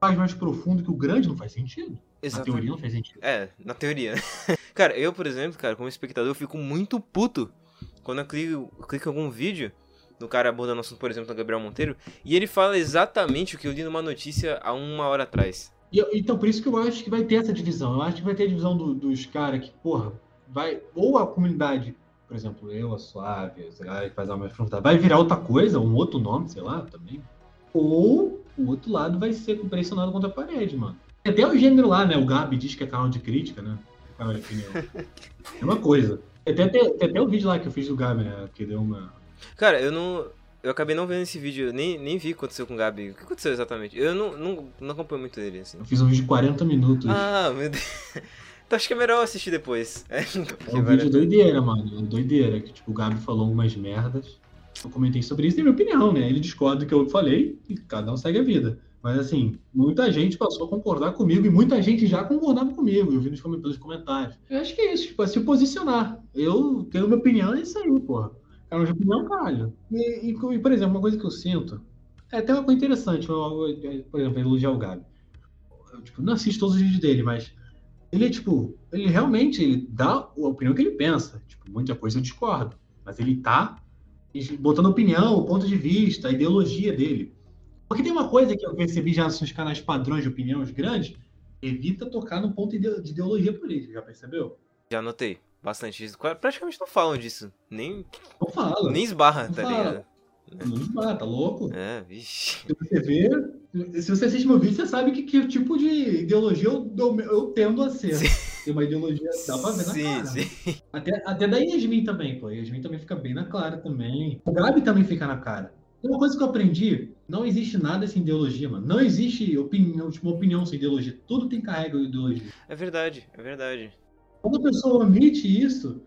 faz mais profundo que o grande, não faz sentido. Exatamente. Na teoria não faz sentido. É, na teoria. (laughs) cara, eu, por exemplo, cara, como espectador, eu fico muito puto quando eu clico, eu clico em algum vídeo do cara abordando assunto, por exemplo, do Gabriel Monteiro, e ele fala exatamente o que eu li numa notícia há uma hora atrás. E, então, por isso que eu acho que vai ter essa divisão. Eu acho que vai ter a divisão do, dos caras que, porra, vai. Ou a comunidade por exemplo, eu, a Suave, a galera que faz a mais profundidade, vai virar outra coisa, um outro nome, sei lá, também. Ou o outro lado vai ser pressionado contra a parede, mano. Tem até o gênero lá, né? O Gabi diz que é canal de crítica, né? Canal de opinião. (laughs) é uma coisa. Tem até, tem até o vídeo lá que eu fiz do Gabi, né? Que deu uma. Cara, eu não. Eu acabei não vendo esse vídeo, eu nem, nem vi o que aconteceu com o Gabi. O que aconteceu exatamente? Eu não, não, não acompanho muito ele, assim. Eu fiz um vídeo de 40 minutos. Ah, meu Deus. (laughs) Então acho que é melhor assistir depois. (laughs) É, é um vídeo doideira, mano. Doideira. Que tipo, o Gabi falou algumas merdas eu comentei sobre isso, tem minha opinião, né? Ele discorda do que eu falei e cada um segue a vida. Mas assim, muita gente passou a concordar comigo e muita gente já concordava comigo, eu vi nos comentários. Eu acho que é isso, tipo, é se posicionar. Eu tenho minha opinião, é isso aí, porra. É uma opinião, caralho. E, e, e, por exemplo, uma coisa que eu sinto, é até uma coisa interessante, por exemplo, elogiar o Gabi. Eu, tipo, não assisto todos os vídeos dele, mas ele, tipo, ele realmente ele dá a opinião que ele pensa. Tipo, muita coisa eu discordo, mas ele tá botando opinião, o ponto de vista, a ideologia dele. Porque tem uma coisa que eu percebi já nos canais padrões de opiniões grandes, evita tocar no ponto de ideologia política, já percebeu? Já notei bastante isso. Praticamente não falam disso. Nem. Não fala. Nem esbarra, não tá fala. ligado? Não desmaia, tá louco? É, vixe. Se você vê, se você assiste meu vídeo, você sabe que, que tipo de ideologia eu, eu, eu tendo a ser. Sim. Tem uma ideologia, dá pra ver na sim, cara. sim. Até, até da Yasmin também, pô. Yasmin também fica bem na cara também. O Gabi também fica na cara. Uma coisa que eu aprendi, não existe nada sem ideologia, mano. Não existe opinião, tipo, uma opinião sem ideologia. Tudo tem carrega ideologia. É verdade, é verdade. Quando a pessoa omite isso,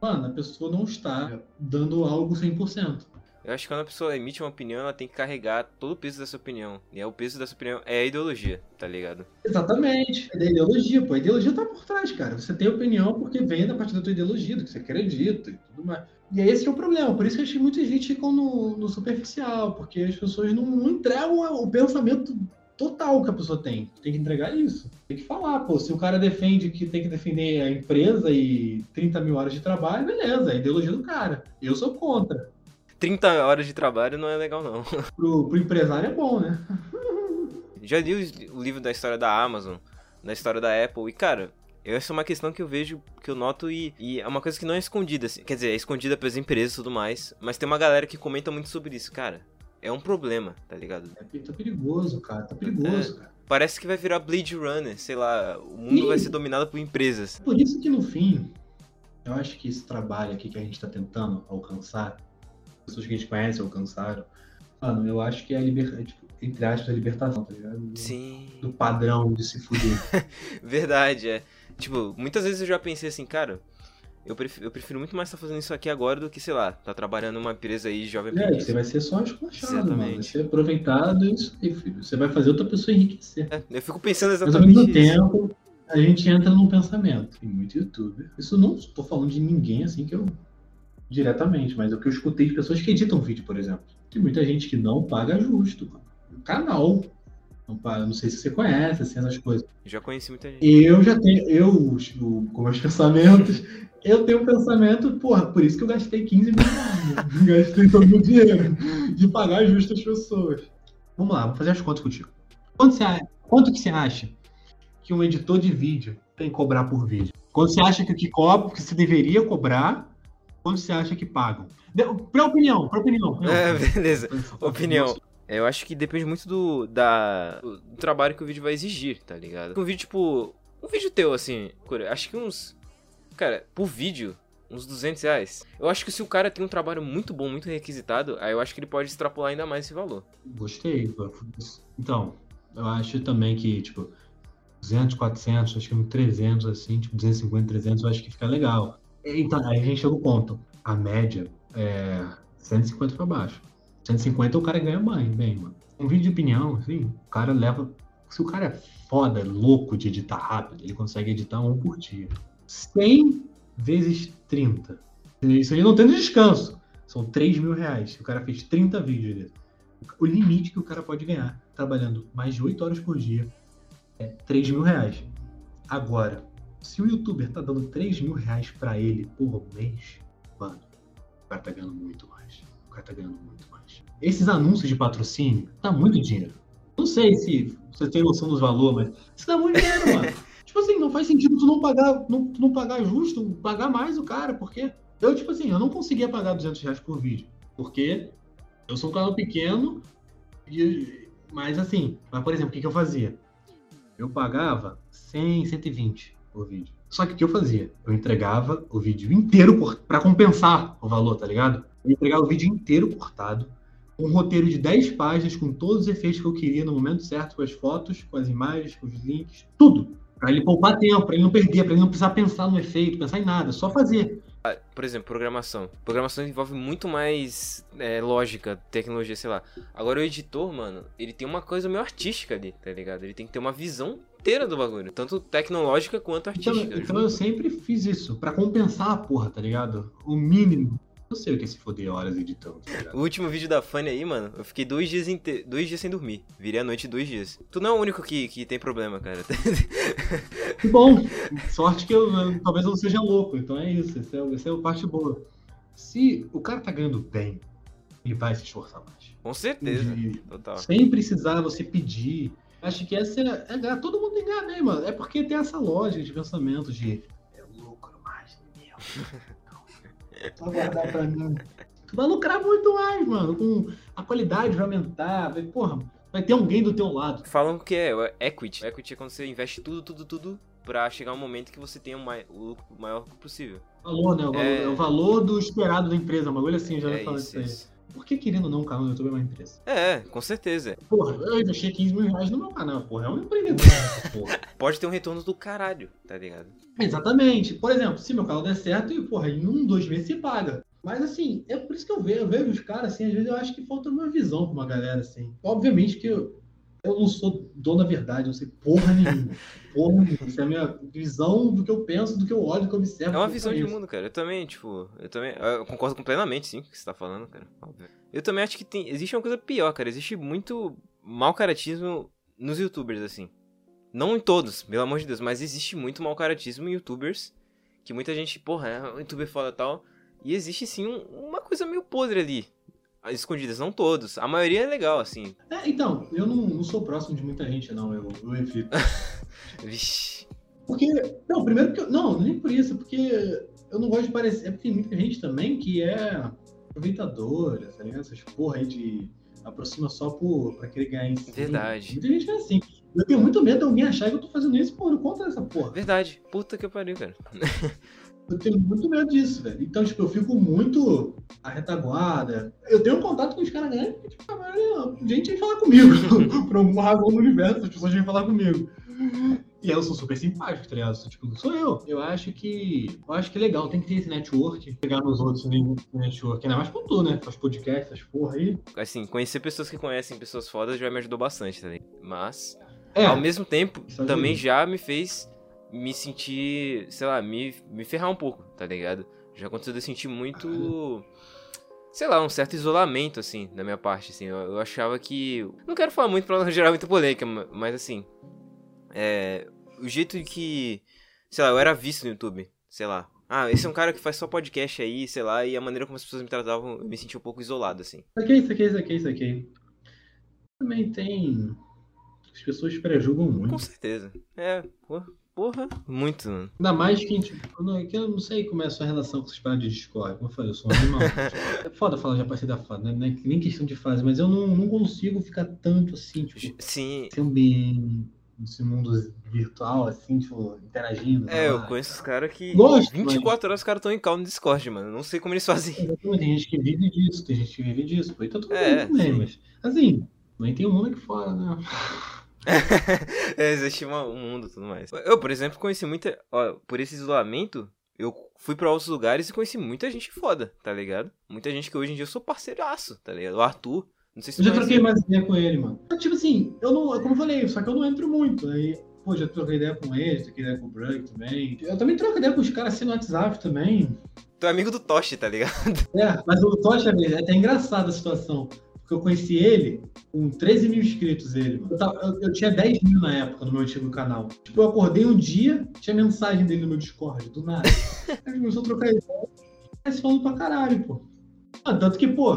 mano, a pessoa não está dando algo 100%. Eu acho que quando a pessoa emite uma opinião, ela tem que carregar todo o peso dessa opinião. E é o peso dessa opinião é a ideologia, tá ligado? Exatamente. É da ideologia, pô. A ideologia tá por trás, cara. Você tem opinião porque vem da partir da tua ideologia, do que você acredita e tudo mais. E é esse que é o problema. Por isso que eu acho que muita gente fica no, no superficial, porque as pessoas não, não entregam o pensamento total que a pessoa tem. Tem que entregar isso. Tem que falar, pô. Se o cara defende que tem que defender a empresa e 30 mil horas de trabalho, beleza, é a ideologia do cara. Eu sou contra. 30 horas de trabalho não é legal, não. (laughs) Pro, pro empresário é bom, né? Já li o o livro da história da Amazon, da história da Apple, e cara, essa é uma questão que eu vejo, que eu noto e, e é uma coisa que não é escondida, assim. Quer dizer, é escondida pelas empresas e tudo mais, mas tem uma galera que comenta muito sobre isso, cara. É um problema, tá ligado? É, tá perigoso, cara. Tá perigoso, cara. Parece que vai virar Blade Runner, sei lá, o mundo vai ser dominado por empresas. Por isso que no fim, eu acho que esse trabalho aqui que a gente está tentando alcançar, pessoas que a gente conhece alcançaram, mano, eu acho que é a liberdade, tipo, entre aspas, a libertação, tá ligado? Do- Sim. Do padrão de se fuder. (laughs) Verdade, é. Tipo, muitas vezes eu já pensei assim, cara, eu prefiro, eu prefiro muito mais estar fazendo isso aqui agora do que, sei lá, tá trabalhando numa empresa aí jovem é, aprendiz. você vai ser só esculachado, mano. Vai Exatamente. ser aproveitado isso aí, filho. Você vai fazer outra pessoa enriquecer. É, eu fico pensando Mas ao exatamente mesmo tempo, a gente entra num pensamento. Tem muito youtuber. Isso não estou falando de ninguém assim que eu. Diretamente, mas é o que eu escutei de pessoas que editam vídeo, por exemplo. Tem muita gente que não paga justo, mano. O canal. Não, paga, não sei se você conhece, assim, essas coisas. Já conheci muita gente. Eu já tenho. Eu, tipo, com meus (laughs) pensamentos, eu tenho um pensamento, porra, por isso que eu gastei 15 mil reais. né? (laughs) Gastei todo o meu dinheiro de pagar justo as pessoas. Vamos lá, vou fazer as contas contigo. Quanto, você, quanto que você acha que um editor de vídeo tem que cobrar por vídeo? Quanto você acha que o que cobra, que você deveria cobrar? Quanto você acha que pagam? De- Pra opinião, pra opinião. É, (laughs) beleza. Opinião. É, Eu acho que depende muito do, da, do trabalho que o vídeo vai exigir, tá ligado? Um vídeo, tipo. Um vídeo teu, assim, acho que uns. Cara, por vídeo, uns 200 reais. Eu acho que se o cara tem um trabalho muito bom, muito requisitado, aí eu acho que ele pode extrapolar ainda mais esse valor. Gostei. pô. Então, eu acho também que, tipo, 200, 400, acho que um 300, assim, tipo, 250, 300, eu acho que fica legal. Então, aí a gente chega ao ponto. A média é 150 pra baixo. 150 o cara ganha bem, bem, mano. Um vídeo de opinião, assim, o cara leva... Se o cara é foda, louco de editar rápido, ele consegue editar um por dia. 100 vezes 30. Isso aí não tendo descanso. São 3 mil reais. O cara fez 30 vídeos dele. O limite que o cara pode ganhar trabalhando mais de 8 horas por dia é 3 mil reais. Agora, se o youtuber tá dando 3 mil reais pra ele por mês, mano, o cara tá ganhando muito mais. O cara tá ganhando muito mais. Esses anúncios de patrocínio dá muito dinheiro. Não sei se você tem noção dos valores, mas isso dá muito dinheiro, mano. (laughs) Tipo assim, não faz sentido tu não pagar, não, tu não pagar justo, pagar mais o cara, porque eu, tipo assim, eu não conseguia pagar 200 reais por vídeo, porque eu sou um canal pequeno, e, mas assim, mas por exemplo, o que, que eu fazia? Eu pagava 100, 120 por vídeo. Só que o que eu fazia? Eu entregava o vídeo inteiro pra compensar o valor, tá ligado? Eu entregava o vídeo inteiro cortado, um roteiro de 10 páginas com todos os efeitos que eu queria no momento certo, com as fotos, com as imagens, com os links, tudo. Pra ele poupar tempo, pra ele não perder, pra ele não precisar pensar no efeito, pensar em nada, só fazer. Por exemplo, programação. Programação envolve muito mais é, lógica, tecnologia, sei lá. Agora o editor, mano, ele tem uma coisa meio artística ali, tá ligado? Ele tem que ter uma visão inteira do bagulho. Tanto tecnológica quanto Então, artística. então eu sempre fiz isso, pra compensar a porra, tá ligado? O mínimo. Eu sei o que é se foder horas editando, tá? O último vídeo da Fanny aí, mano, eu fiquei dois dias, inte... dois dias sem dormir. Virei a noite dois dias. Tu não é o único que, que tem problema, cara. (laughs) Que bom! Sorte que eu, talvez eu não seja louco, então é isso, essa é, essa é a parte boa. Se o cara tá ganhando bem, ele vai se esforçar mais. Com certeza. De- Total. sem precisar você pedir. Acho que essa é, é ganhar. Todo mundo ganhar bem, mano. É porque tem essa lógica de pensamento de é lucro mais meu. (laughs) Só guardar pra mim. Tu vai lucrar muito mais, mano. Com a qualidade vai aumentar. Vai, porra, vai ter alguém do teu lado. Falam que é equity. Equity é quando você investe tudo, tudo, tudo pra chegar um momento que você tenha o, mai- o lucro maior possível. Valor, né? O valor, É. é... o valor do esperado da empresa. Uma coisa assim, já é isso, disso aí. isso. Por que querendo ou não, o canal do YouTube é uma empresa? É, com certeza. Porra, eu investi 15 mil reais no meu canal, porra. É um empreendedor, essa porra. (laughs) Pode ter um retorno do caralho, tá ligado? Exatamente. Por exemplo, se meu canal der certo, e, porra, em um, dois meses se paga. Mas assim, é por isso que eu vejo, eu vejo os caras, assim, às vezes eu acho que falta uma visão pra uma galera, assim. Obviamente que eu, eu não sou dono da verdade, eu não sei porra nenhuma. porra nenhuma. Isso é a minha visão do que eu penso, do que eu olho, do que eu observo. É uma visão de mundo, cara. Eu também, tipo, eu também. Eu concordo com plenamente, sim, com o que você tá falando, cara. Eu também acho que tem. Existe uma coisa pior, cara. Existe muito mau caratismo nos youtubers, assim. Não em todos, pelo amor de Deus, mas existe muito mau caratismo em youtubers. Que muita gente, porra, é um youtuber foda e tal. E existe sim um- uma coisa meio podre ali. As escondidas, não todos. A maioria é legal, assim. É, então, eu não, não sou próximo de muita gente, não, eu, eu evito. (laughs) Vixe. Porque, não, primeiro que eu, não, nem por isso, porque eu não gosto de parecer, é porque tem muita gente também que é aproveitadora, tá ligado? Essas porra aí de aproxima só por, pra querer ganhar em cima. Verdade. Muita gente é assim. Eu tenho muito medo de alguém achar que eu tô fazendo isso, pô, não conta dessa porra. Verdade. Puta que pariu, cara. (laughs) Eu tenho muito medo disso, velho. Então, tipo, eu fico muito à retaguarda. Eu tenho um contato com os caras porque, tipo, a maioria, gente vem falar comigo. (laughs) Por alguma razão no universo, as pessoas vêm falar comigo. E eu sou super simpático, tá ligado? Sou, tipo, sou eu. Eu acho que. Eu acho que é legal, tem que ter esse network, pegar nos outros no network. Ainda mais com tu, né? Faz podcast, essas porra aí. Assim, conhecer pessoas que conhecem pessoas fodas já me ajudou bastante, tá ligado? Mas. É, Ao mesmo tempo, também já me fez me sentir, sei lá, me, me ferrar um pouco, tá ligado? Já aconteceu de eu sentir muito, sei lá, um certo isolamento, assim, da minha parte, assim. Eu, eu achava que... Não quero falar muito pra não (laughs) gerar muita polêmica, ma- mas assim... É... O jeito que, sei lá, eu era visto no YouTube, sei lá. Ah, esse é um cara que faz só podcast aí, sei lá, e a maneira como as pessoas me tratavam, eu me sentia um pouco isolado, assim. Isso aqui, isso aqui, isso aqui, isso aqui. Também tem. As pessoas prejugam muito. Com certeza. É, porra, muito, mano. Ainda mais que, tipo, não, que eu não sei como é a sua relação com essas paradas de Discord. Como eu falei, eu sou um animal. é foda falar já passei da fase, né? É nem questão de fase, mas eu não, não consigo ficar tanto assim, tipo, Sim, esse ambiente, esse mundo virtual, assim, tipo, interagindo. É, eu lá. conheço os caras que. Gosto, 24 horas os caras estão em call no Discord, mano. Não sei como eles fazem. Exatamente, Tem gente que vive disso, tem gente que vive disso. Pô, então tudo É, bem também, sim. mas assim, também tem um mundo aqui fora, né? É, existe um mundo e tudo mais. Eu, por exemplo, conheci muita. Ó, por esse isolamento, eu fui pra outros lugares e conheci muita gente foda, tá ligado? Muita gente que hoje em dia eu sou parceiraço, tá ligado? O Arthur. Não sei se Eu já troquei mais ideia com ele, mano. Tipo assim, eu não, como eu falei, só que eu não entro muito. Aí, pô, já troquei ideia com ele, troquei ideia com o Brug também. Eu também troco ideia com os caras assim no WhatsApp também. Tu é amigo do Toshi, tá ligado? É, mas o Tocha, é até engraçada a situação. Porque eu conheci ele com 13 mil inscritos, ele, mano. Eu, tava- eu- eu tinha 10 mil na época no meu antigo canal. Tipo, eu acordei um dia, tinha mensagem dele no meu Discord, do nada. Aí a gente começou a trocar ideia. Aí se falando pra caralho, pô. Ah, tanto que, pô,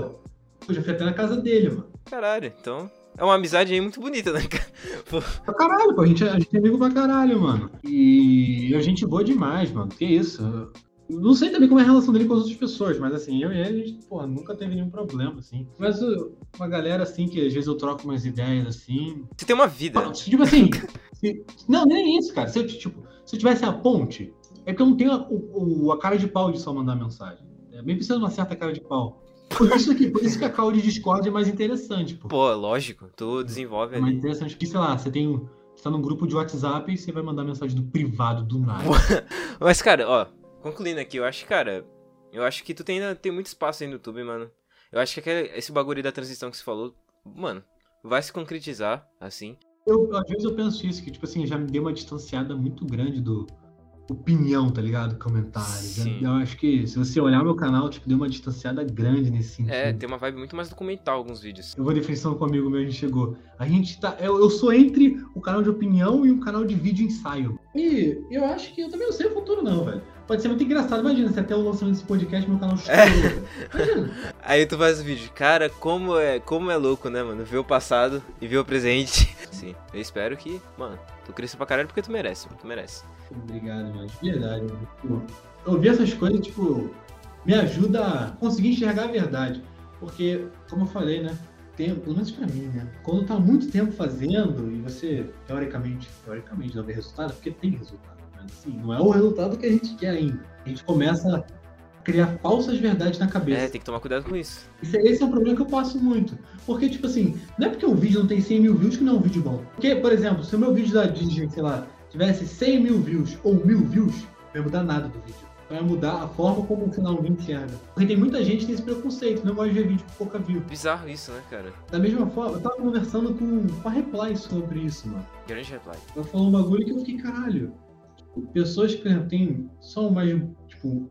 eu já fui até na casa dele, mano. Caralho, então. É uma amizade aí muito bonita, né, cara? (laughs) Pô, Pra caralho, pô. A gente, a gente é amigo pra caralho, mano. E a gente boa demais, mano. Que isso. Não sei também como é a relação dele com as outras pessoas, mas assim, eu e ele, a gente, porra, nunca teve nenhum problema, assim. Mas uh, uma galera, assim, que às vezes eu troco umas ideias, assim. Você tem uma vida. Ah, Tipo assim, se- não, nem isso, cara. Se eu, tipo, se eu tivesse a ponte, é que eu não tenho a, o- a cara de pau de só mandar mensagem. É bem precisa de uma certa cara de pau. Por isso que, por isso que a call de Discord é mais interessante, pô. Pô, lógico, tu desenvolve É mais ali. interessante porque, sei lá, você tem. um- Você tá num grupo de WhatsApp e você vai mandar mensagem do privado do nada. (laughs) Mas, cara, ó, concluindo aqui, eu acho, cara, eu acho que tu tem, ainda tem muito espaço aí no YouTube, mano. Eu acho que aquele, esse bagulho da transição que você falou, mano, vai se concretizar, assim. Eu, às vezes eu penso isso, que, tipo assim, já me deu uma distanciada muito grande do opinião, tá ligado? Comentário. Já- Sim. Eu acho que se você olhar meu canal, tipo, deu uma distanciada grande nesse sentido. É, tem uma vibe muito mais documental alguns vídeos. Eu vou definição com um amigo meu, a gente chegou. A gente tá. Eu, eu sou entre o canal de opinião e o canal de vídeo ensaio. E eu acho que eu também não sei o futuro, não, velho. Pode ser muito engraçado. Imagina, se até o lançamento desse podcast meu canal estourou. Imagina. (laughs) Aí tu faz o vídeo, cara, como é, como é louco, né, mano? Ver o passado e ver o presente. (laughs) Sim, eu espero que, mano, tu cresça pra caralho porque tu merece, tu merece. Obrigado, mano. De verdade. mano. Vi essas coisas, tipo. me ajuda a conseguir enxergar a verdade. Porque, como eu falei, né? Pelo menos pra mim, né? Quando tá muito tempo fazendo e você, teoricamente, teoricamente não vê resultado, porque tem resultado. Assim, não é o resultado que a gente quer ainda. A gente começa a criar falsas verdades na cabeça. É, tem que tomar cuidado com isso. Esse, esse é um problema que eu passo muito. Porque, tipo assim, não é porque um vídeo não tem 100 mil views que não é um vídeo bom. Porque, por exemplo, se o meu vídeo da Disney, sei lá, tivesse 100 mil views ou mil views, não ia mudar nada do vídeo. Vai mudar a forma como o final me enxerga. Porque tem muita gente que tem esse preconceito, não gosta de ver vídeo com pouca view. Bizarro isso, né, cara? Da mesma forma, eu tava conversando com, com a Reply sobre isso, mano. Grande reply. Ela falou um bagulho que eu fiquei, caralho. Pessoas que, exemplo, têm só mais, tipo,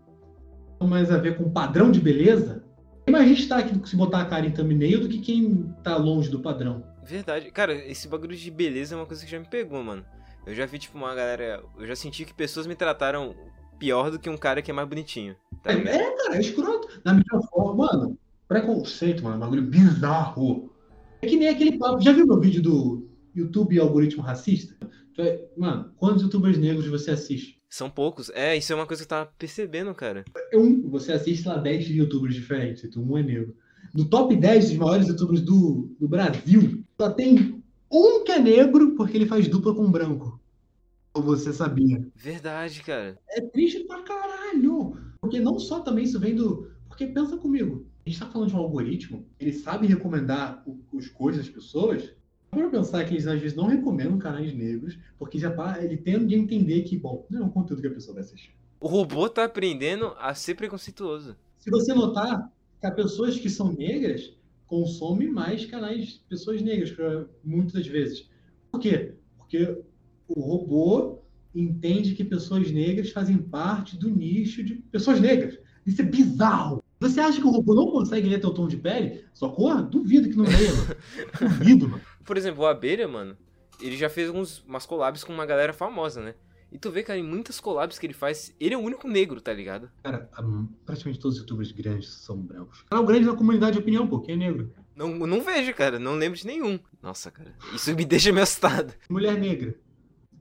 só mais a ver com padrão de beleza. Tem mais gente tá aqui se botar a cara em thumbnail do que quem tá longe do padrão. Verdade. Cara, esse bagulho de beleza é uma coisa que já me pegou, mano. Eu já vi, tipo, uma galera. Eu já senti que pessoas me trataram pior do que um cara que é mais bonitinho. Tá É, é, cara, é escroto. Da mesma forma, mano, preconceito, mano, é um bagulho bizarro. É que nem aquele papo. Já viu meu vídeo do YouTube algoritmo racista? É- Mano, quantos youtubers negros você assiste? São poucos. É, isso é uma coisa que eu tava percebendo, cara. Um, você assiste lá 10 youtubers diferentes, então um é negro. No top 10 dos maiores youtubers do, do Brasil, só tem um que é negro porque ele faz dupla com um branco. Ou você sabia? Verdade, cara. É triste pra caralho. Porque não só também isso vem do. Porque pensa comigo, a gente tá falando de um algoritmo, ele sabe recomendar o- as coisas das pessoas. Para pensar que eles às vezes não recomendam canais negros, porque já pa- ele tende a entender que, bom, não é um conteúdo que a pessoa vai assistir. O robô tá aprendendo a ser preconceituoso. Se você notar que as pessoas que são negras consomem mais canais de pessoas negras, muitas vezes. Por quê? Porque o robô entende que pessoas negras fazem parte do nicho de pessoas negras. Isso é bizarro. Você acha que o robô não consegue ler teu tom de pele? Só cor? Duvido que não leia, mano. (laughs) Duvido, mano. Por exemplo, o Abelha, mano, ele já fez alguns, umas collabs com uma galera famosa, né? E tu vê, cara, em muitas collabs que ele faz, ele é o único negro, tá ligado? Cara, praticamente todos os youtubers grandes são brancos. Canal grande na comunidade de opinião, pô, quem é negro? Não, não vejo, cara, não lembro de nenhum. Nossa, cara, isso me (laughs) deixa meio assustado. Mulher negra.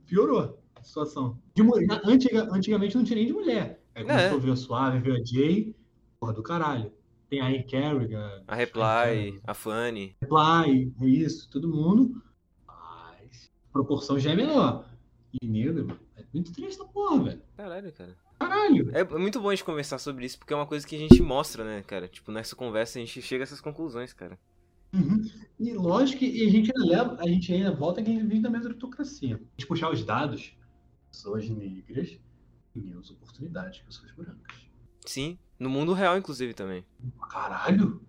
Piorou a situação. De mulher, antiga- antigamente não tinha nem de mulher. Aí começou É. a ver a Suave, ver a Jay. Porra do caralho. Tem a Carrick, a Reply, a Fanny. Reply, é isso, todo mundo. Mas a proporção já é menor. E negro, é muito triste essa porra, velho. Caralho, cara. Caralho. É, é muito bom a gente conversar sobre isso, porque é uma coisa que a gente mostra, né, cara? Tipo, nessa conversa a gente chega a essas conclusões, cara. Uhum. E lógico que e a gente ainda leva, a gente ainda volta que a gente vive da meritocracia. A gente puxar os dados, pessoas negras têm menos oportunidades que pessoas brancas. Sim, no mundo real, inclusive, também. Caralho,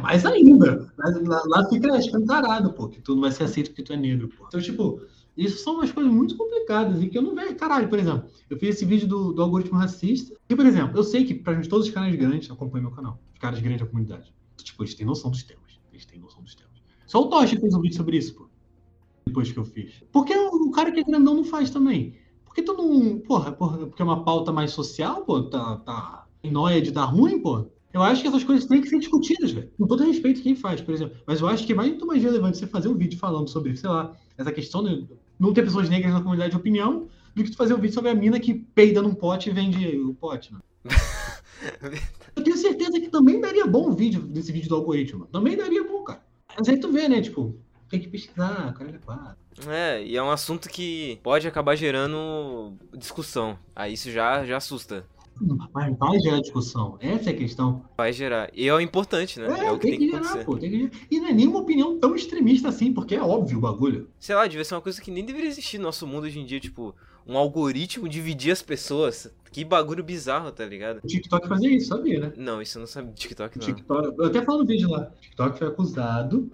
mais ainda. Lá, lá fica escancarado, pô, que tu não vai ser aceito porque tu é negro, pô. Então, tipo, isso são umas coisas muito complicadas e que eu não vejo. Caralho, por exemplo, eu fiz esse vídeo do, do algoritmo racista. E, por exemplo, eu sei que pra gente, todos os canais grandes acompanham meu canal. Os caras grandes da comunidade. Tipo, eles têm noção dos temas. Eles têm noção dos temas. Só o Tocha fez um vídeo sobre isso, pô. Depois que eu fiz. Por que o cara que é grandão não faz também? Por que tu não. Porra, porra, porque é uma pauta mais social, pô, tá. tá noia de dar ruim, pô. Eu acho que essas coisas têm que ser discutidas, velho. Com todo respeito quem faz, por exemplo. Mas eu acho que é muito mais relevante você fazer um vídeo falando sobre, sei lá, essa questão de não ter pessoas negras na comunidade de opinião, do que tu fazer um vídeo sobre a mina que peida num pote e vende o pote, mano. (laughs) Eu tenho certeza que também daria bom o vídeo desse vídeo do algoritmo. Também daria bom, cara. Mas aí tu vê, né? Tipo, tem que pesquisar, cara, é. É, e é um assunto que pode acabar gerando discussão. Aí isso já, já assusta. Mas vai gerar discussão. Essa é a questão. Vai gerar. E é o importante, né? É, É, o que tem, tem, que que gerar, pô. Tem que gerar. E não é nenhuma opinião tão extremista assim, porque é óbvio o bagulho. Sei lá, devia ser uma coisa que nem deveria existir no nosso mundo hoje em dia, tipo, um algoritmo dividir as pessoas. Que bagulho bizarro, tá ligado? O TikTok fazia isso, sabia, né? Não, isso eu não sabia. TikTok não. TikTok, eu até falo no vídeo lá. TikTok foi acusado.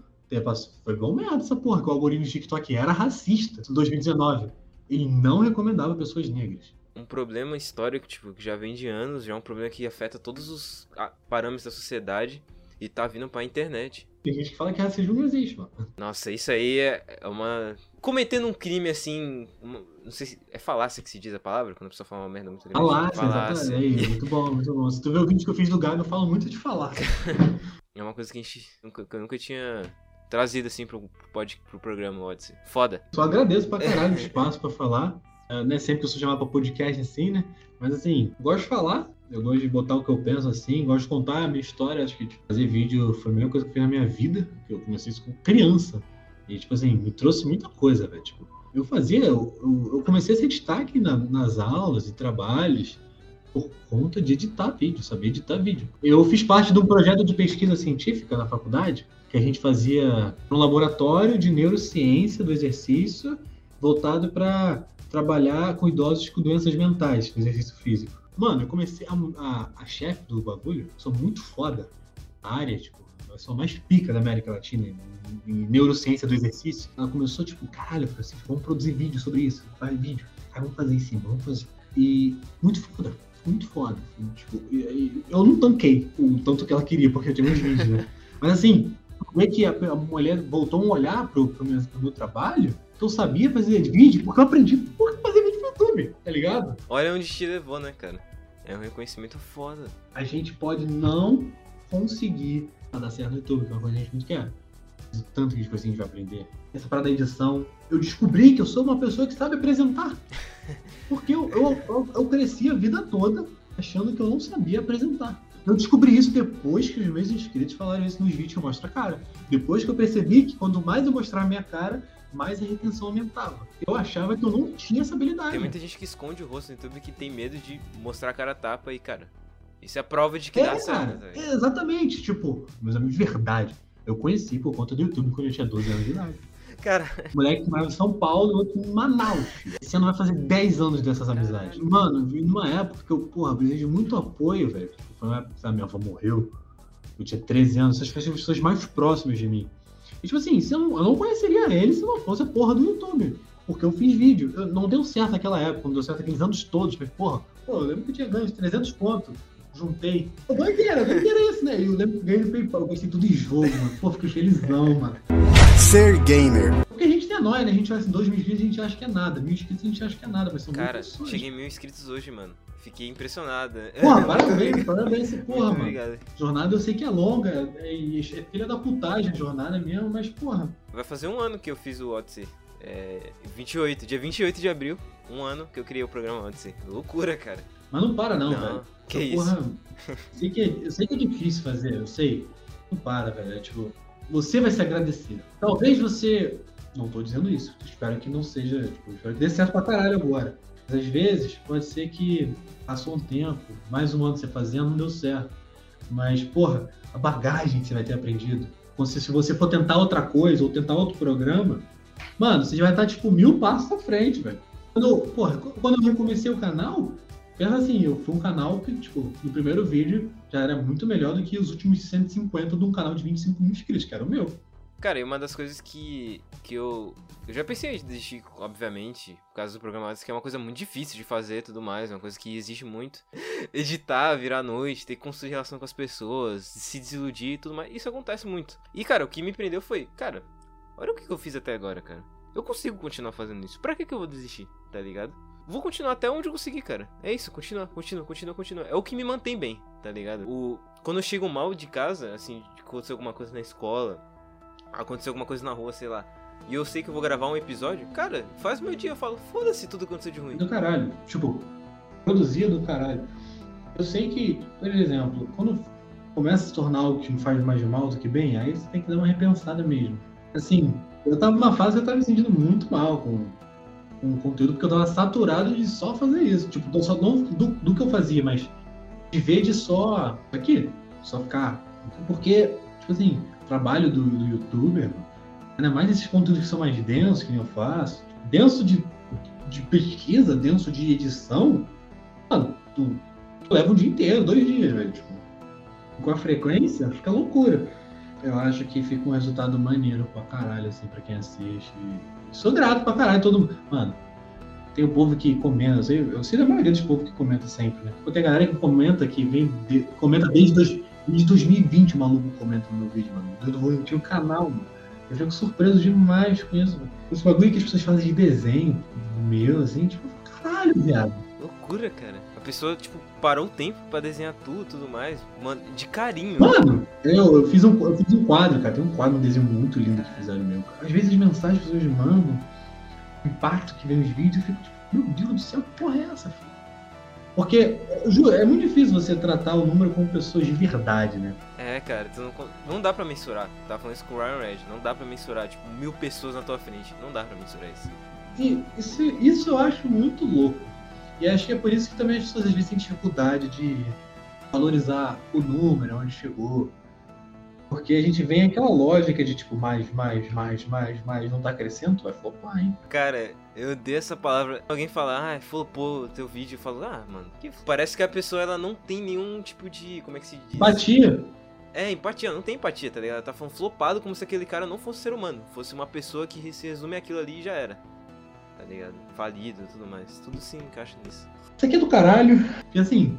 Foi bom merda essa porra, que o algoritmo do TikTok era racista em 2019. Ele não recomendava pessoas negras. Um problema histórico, tipo, que já vem de anos, já é um problema que afeta todos os parâmetros da sociedade e tá vindo pra internet. Tem gente que fala que racismo não existe, mano. Nossa, isso aí é é uma. Cometendo um crime assim. uma- Não sei se. É falácia que se diz a palavra? Quando a pessoa fala uma merda muito grande. Falácia, exatamente. Aí, muito bom, muito bom. Se tu ver o vídeo que eu fiz do Gago, eu falo muito de falácia. (laughs) É uma coisa que a gente. Nunca, que eu nunca tinha trazido assim pro, pod, pro programa Odyssey. Foda. Só agradeço pra caralho o espaço pra falar. É, não é sempre que eu sou chamado pra podcast assim, né? Mas assim, gosto de falar. Eu gosto de botar o que eu penso assim, gosto de contar a minha história. Acho que tipo, fazer vídeo foi a melhor coisa que eu fiz na minha vida. que Eu comecei isso com criança. E, tipo assim, me trouxe muita coisa, velho. Tipo, eu fazia, eu, eu, eu comecei a ser destaque na, nas aulas e trabalhos por conta de editar vídeo, saber editar vídeo. Eu fiz parte de um projeto de pesquisa científica na faculdade, que a gente fazia um laboratório de neurociência do exercício voltado para trabalhar com idosos com doenças mentais, com exercício físico. Mano, eu comecei a, a, a chefe do bagulho, sou muito foda na área, tipo, eu sou mais pica da América Latina em, em neurociência do exercício. Ela começou, tipo, caralho, assim, vamos produzir vídeo sobre isso, faz vídeo, vamos fazer em cima, vamos fazer. E muito foda, muito foda. Assim, tipo, eu não tanquei o tanto que ela queria, porque eu tinha muitos vídeos, né? (laughs) Mas assim, como é que a, a mulher voltou a olhar pro, pro, meu, pro meu trabalho, eu sabia fazer vídeo, porque eu aprendi por fazer vídeo no YouTube, tá ligado? Olha onde te levou, né, cara? É um reconhecimento foda. A gente pode não conseguir dar certo no YouTube, que é uma coisa que a gente muito quer. Tanto que a gente vai aprender. Essa parada da edição. Eu descobri que eu sou uma pessoa que sabe apresentar. (laughs) Porque eu, eu, eu, eu cresci a vida toda achando que eu não sabia apresentar. Eu descobri isso depois que os meus inscritos falaram isso nos vídeos que eu mostro a cara. Depois que eu percebi que quanto mais eu mostrar a minha cara, mais a retenção aumentava. Eu achava que eu não tinha essa habilidade. Tem muita gente que esconde o rosto no YouTube que tem medo de mostrar a cara tapa e, cara, isso é prova de que é, dá certo. É, exatamente, tipo, meus amigos de verdade. Eu conheci por conta do YouTube quando eu tinha 12 anos de idade. Cara. Moleque que morava em São Paulo e outro em Manaus. Esse ano vai fazer 10 anos dessas amizades. Mano, vim numa época que eu, porra, precisei de muito apoio, velho. Foi uma época que a minha avó morreu. Eu tinha 13 anos. Essas foram as pessoas mais próximas de mim. E, tipo assim, eu não, eu não conheceria ele se não fosse a porra do YouTube. Porque eu fiz vídeo. Eu, não deu certo naquela época, não deu certo aqueles anos todos. Mas, porra, pô, eu lembro que eu tinha ganho 300 pontos. Juntei. Doideira, doideira isso, né? Eu lembro que ganhei no PayPal. Eu gastei tudo em jogo, mano. Pô, fiquei felizão, mano. Ser gamer. Porque a gente tem a nóia, né? A gente vai assim, 2 mil inscritos a gente acha que é nada. Mil inscritos a gente acha que é nada, mas são Cara, cheguei em mil inscritos hoje, mano. Fiquei impressionada. Porra, (laughs) parabéns, parabéns, porra, Muito mano. obrigado. Jornada eu sei que é longa, é, é filha da putagem a jornada mesmo, mas porra. Vai fazer um ano que eu fiz o Odyssey. É, 28, dia 28 de abril, um ano que eu criei o programa Odyssey. Loucura, cara. Mas não para não, Não, velho. que isso. porra, sei que é, eu sei que é difícil fazer, eu sei. Não para, velho. É, tipo, você vai se agradecer. Talvez você. Não tô dizendo isso. Espero que não seja. Tipo, espero que dê certo pra caralho agora. Mas às vezes pode ser que passou um tempo, mais um ano você fazendo, não deu certo. Mas, porra, a bagagem que você vai ter aprendido. Então, Se, você for tentar outra coisa ou tentar outro programa, mano, você já vai estar, tipo, mil passos à frente, velho. Quando, porra, quando eu recomecei o canal, pensa assim, eu fui um canal que, tipo, no primeiro vídeo já era muito melhor do que os últimos 150 de um canal de 25 mil inscritos, que era o meu. Cara, e uma das coisas que, que eu. Eu já pensei em desistir, obviamente, por causa do programa que é uma coisa muito difícil de fazer e tudo mais, uma coisa que exige muito. (laughs) Editar, virar noite, ter que construir relação com as pessoas, se desiludir e tudo mais. Isso acontece muito. E, cara, o que me prendeu foi, cara, olha o que eu fiz até agora, cara. Eu consigo continuar fazendo isso. Pra que, que eu vou desistir, tá ligado? Vou continuar até onde eu conseguir, cara. É isso, continua, continua, continua, continua. É o que me mantém bem, tá ligado? O... Quando eu chego mal de casa, assim, aconteceu alguma coisa na escola, aconteceu alguma coisa na rua, sei lá. E eu sei que eu vou gravar um episódio, cara, faz meu dia, eu falo, foda-se tudo que aconteceu de ruim. Do caralho. Tipo, produzia do caralho. Eu sei que, por exemplo, quando começa a se tornar algo que não faz mais mal do que bem, aí você tem que dar uma repensada mesmo. Assim, eu tava numa fase que eu tava me sentindo muito mal com, com o conteúdo, porque eu tava saturado de só fazer isso. Tipo, não só não do, do que eu fazia, mas de ver de só aqui, só ficar. Porque, tipo assim, trabalho do, do youtuber, ainda mais esses conteúdos que são mais densos, que eu faço, denso de, de pesquisa, denso de edição, mano, tu, tu leva um dia inteiro, dois dias, velho. Tipo, com a frequência, fica loucura. Eu acho que fica um resultado maneiro pra caralho, assim, pra quem assiste. Sou grato pra caralho, todo mundo. Mano, tem o povo que comenta, eu sei, eu sei da maioria dos povos que comenta sempre, né? Tem galera que comenta, que vem, de- comenta desde, desde 2020, o maluco comenta no meu vídeo, mano. Eu, eu tinha um canal, mano. Eu fico surpreso demais com isso, mano. Esse bagulho que as pessoas fazem de desenho, meu, assim, tipo, caralho, viado. Loucura, cara. A pessoa, tipo, parou o tempo pra desenhar tudo e tudo mais, mano, de carinho. Mano, eu, eu, fiz um, eu fiz um quadro, cara. Tem um quadro, um desenho muito lindo que fizeram meu. Às vezes as mensagens que as pessoas mandam, o impacto que vem os vídeos, eu fico tipo, meu Deus do céu, que porra é essa, filho? Porque, Ju, é muito difícil você tratar o número como pessoas de verdade, né? É, cara, não, não dá pra mensurar. Tava falando isso com o Ryan Red. Não dá pra mensurar, tipo, mil pessoas na tua frente. Não dá pra mensurar isso. E isso, isso eu acho muito louco. E acho que é por isso que também as pessoas às vezes têm dificuldade de valorizar o número, onde chegou. Porque a gente vem aquela lógica de tipo, mais, mais, mais, mais, mais, não tá crescendo, tu vai flopar, hein? Cara, eu odeio essa palavra. Alguém fala, ah, flopou o teu vídeo. Eu falo, ah, mano, que... parece que a pessoa ela não tem nenhum tipo de. Como é que se diz? Empatia. É, empatia, não tem empatia, tá ligado? Ela tá falando flopado como se aquele cara não fosse ser humano. Fosse uma pessoa que se resume aquilo ali e já era. Tá ligado? Falido e tudo mais. Tudo se encaixa nisso. Isso aqui é do caralho. E assim,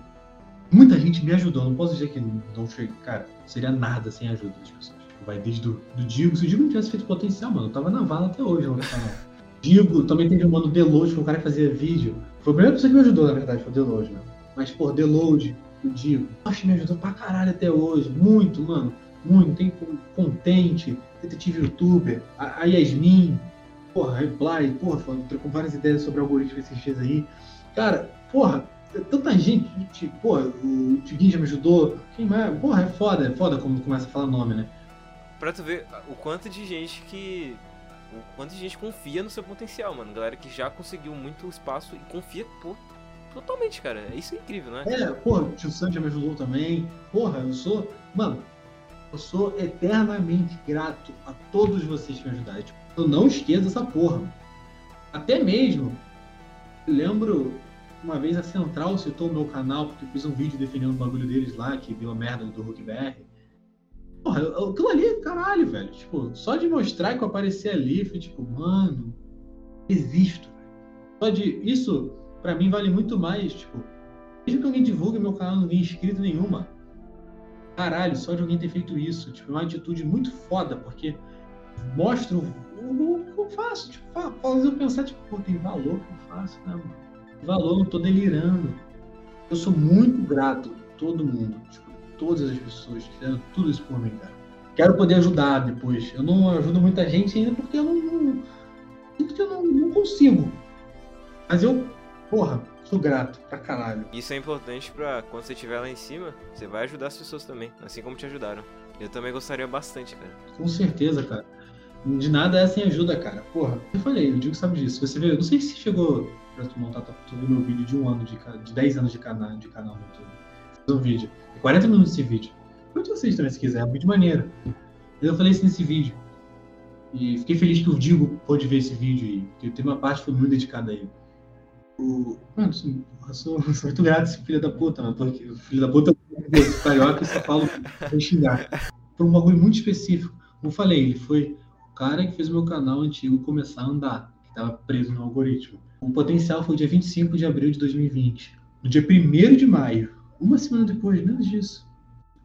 muita gente me ajudou. Não posso dizer que não chega. Cara, seria nada sem a ajuda das pessoas. Vai desde do, do Digo. Se o Digo não tivesse feito potencial, mano, eu tava na vala até hoje no canal. (laughs) Digo, também teve o mano Deload, que um cara que fazia vídeo. Foi a primeira pessoa que me ajudou, na verdade, foi o Deload, né? Mas, pô, Deload, o Digo, acho que me ajudou pra caralho até hoje. Muito, mano. Muito. Tem con- Contente, detetive youtuber, a, a Yasmin, porra, Reply, porra, trocou várias ideias sobre algoritmo esses dias aí. Cara, porra, tanta gente, tipo, porra, o Tiguinho já me ajudou. Quem mais? Porra, é foda, é foda quando começa a falar nome, né? Pra tu ver o quanto de gente que. O quanto de gente confia no seu potencial, mano. Galera que já conseguiu muito espaço e confia pô, totalmente, cara. Isso é incrível, né? É, porra, o tio Sam já me ajudou também. Porra, eu sou. Mano, eu sou eternamente grato a todos vocês que me ajudaram. Tipo, eu não esqueço essa porra. Até mesmo, lembro uma vez a Central citou o meu canal, porque eu fiz um vídeo defendendo o bagulho deles lá, que deu a merda do Hulk BR. Porra, aquilo ali, caralho, velho. Tipo, só de mostrar que eu apareci ali, foi tipo, mano, existo. Só de. Isso, pra mim, vale muito mais, tipo, mesmo que alguém divulgue meu canal não inscrito nenhuma. Caralho, só de alguém ter feito isso. Tipo, é uma atitude muito foda, porque mostra o, o- que eu faço. Tipo, fa- faz eu pensar, tipo, pô, tem valor que eu faço, né, mano? Valor, não tô delirando. Eu sou muito grato a todo mundo, tipo, todas as pessoas que fizeram tudo isso por mim, cara. Quero poder ajudar depois. Eu não ajudo muita gente ainda porque eu não. não sinto que eu não, não consigo. Mas eu, porra, sou grato pra caralho. Isso é importante pra quando você estiver lá em cima, você vai ajudar as pessoas também, assim como te ajudaram. Eu também gostaria bastante, cara. Com certeza, cara. De nada é sem ajuda, cara. Porra, eu falei, eu digo que sabe disso. Você vê, eu não sei se chegou pra montar tu viu meu vídeo de um ano, de, de 10 anos de canal, de canal no YouTube. Fiz um vídeo. É 40 minutos esse vídeo. Quanto vocês também, se quiser, é vídeo maneiro. Eu falei isso nesse vídeo. E fiquei feliz que o Digo pôde ver esse vídeo e tem uma parte que foi muito dedicada a ele. O... Mano, eu sou, eu sou muito grato esse filho da puta, mano, porque o filho da puta é carioca e só falo pra xingar. Por um bagulho muito específico. Como eu falei, ele foi o cara que fez o meu canal antigo começar a andar, estava preso no algoritmo. O potencial foi dia 25 de abril de 2020. No dia 1 de maio, uma semana depois, menos disso,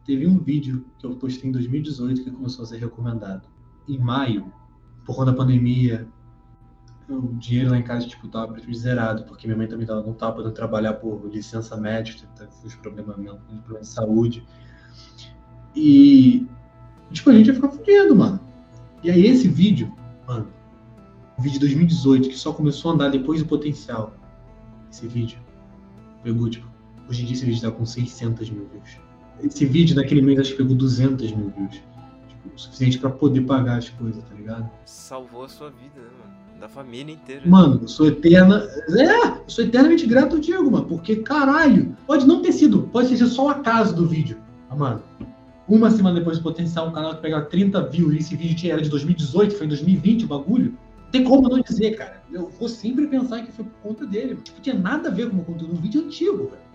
teve um vídeo que eu postei em 2018 que começou a ser recomendado. Em maio, por conta da pandemia, o dinheiro lá em casa tipo, tava zerado, porque minha mãe também tava, não estava podendo trabalhar por licença médica, teve os problemas, de saúde. E, tipo, a gente ia ficar fudendo, mano. E aí esse vídeo, o vídeo de 2018, que só começou a andar depois do potencial, esse vídeo, pegou, tipo, hoje em dia esse vídeo tá com 600 mil views. Esse vídeo naquele mês acho que pegou 200 mil views. Tipo, o suficiente pra poder pagar as coisas, tá ligado? Salvou a sua vida, né, mano? Da família inteira. Mano, eu sou eterna. É, eu sou eternamente grato ao Diego, mano. Porque, caralho, pode não ter sido, pode ter sido só o acaso do vídeo. Ah, mano, uma semana depois do potencial, um canal que pegava 30 views e esse vídeo tinha- era de 2018, foi em 2020 o bagulho. Tem como não dizer, cara. Eu vou sempre pensar que foi por conta dele. Tipo, tinha nada a ver com o conteúdo. Um vídeo antigo, velho.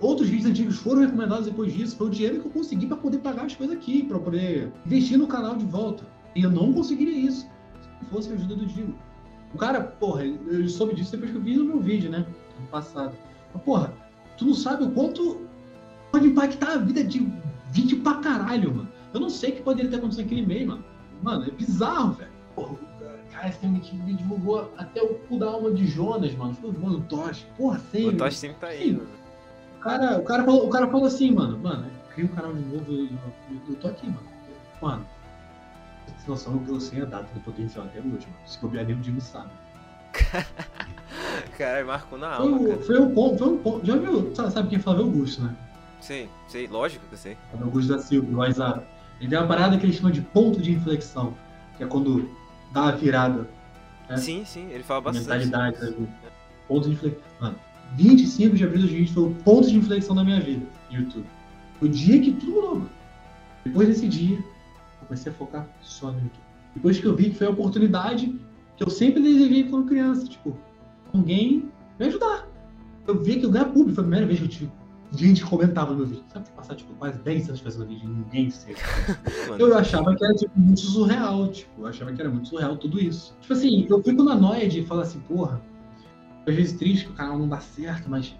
Outros vídeos antigos foram recomendados depois disso. Foi o dinheiro que eu consegui pra poder pagar as coisas aqui, pra poder investir no canal de volta. E eu não conseguiria isso se não fosse a ajuda do Diego. O cara, porra, ele soube disso depois que eu vi no meu vídeo, né? Passado. Mas, porra, tu não sabe o quanto pode impactar a vida de vídeo pra caralho, mano. Eu não sei o que poderia ter acontecido naquele mês, mano. Mano, é bizarro, velho. O cara, esse filme que divulgou até o cu da alma de Jonas, mano. Foi mano, o Tosh. Porra, sem. O Tosh sempre tá aí, Sim. mano. O cara, o, cara falou, o cara falou assim, mano, mano, cria um canal de novo, eu, eu, eu tô aqui, mano. Mano, você noção, eu sei a data do potencial até hoje, mano. Se bobear nem o Diego sabe. Cara, marcou na alma, o- cara. foi um ponto, foi um ponto. Já viu? Sabe, sabe quem é Flávio Augusto, né? Sei, sei, lógico que eu sei. Flávio Augusto da Silva, do WhatsApp. Ele tem uma parada que ele chama de ponto de inflexão, que é quando dá a virada. É. Sim, sim, ele fala bastante. mentalidade da vida. Ponto de inflexão. Mano, 25 de abril de 2020 foi o ponto de inflexão da minha vida no YouTube. O dia que tudo mudou, mano. Depois desse dia, eu comecei a focar só no YouTube. Depois que eu vi que foi a oportunidade que eu sempre desejei quando criança, tipo, alguém me ajudar. Eu vi que eu ganhar público, foi a primeira vez que eu tive gente que comentava no meu vídeo. Sabe, passar tipo, quase 10 anos fazendo vídeo e ninguém se Mano, eu achava que era tipo, muito surreal, tipo, eu achava que era muito surreal tudo isso. Tipo assim, eu fico na noia de falar assim, porra, às vezes triste que o canal não dá certo, mas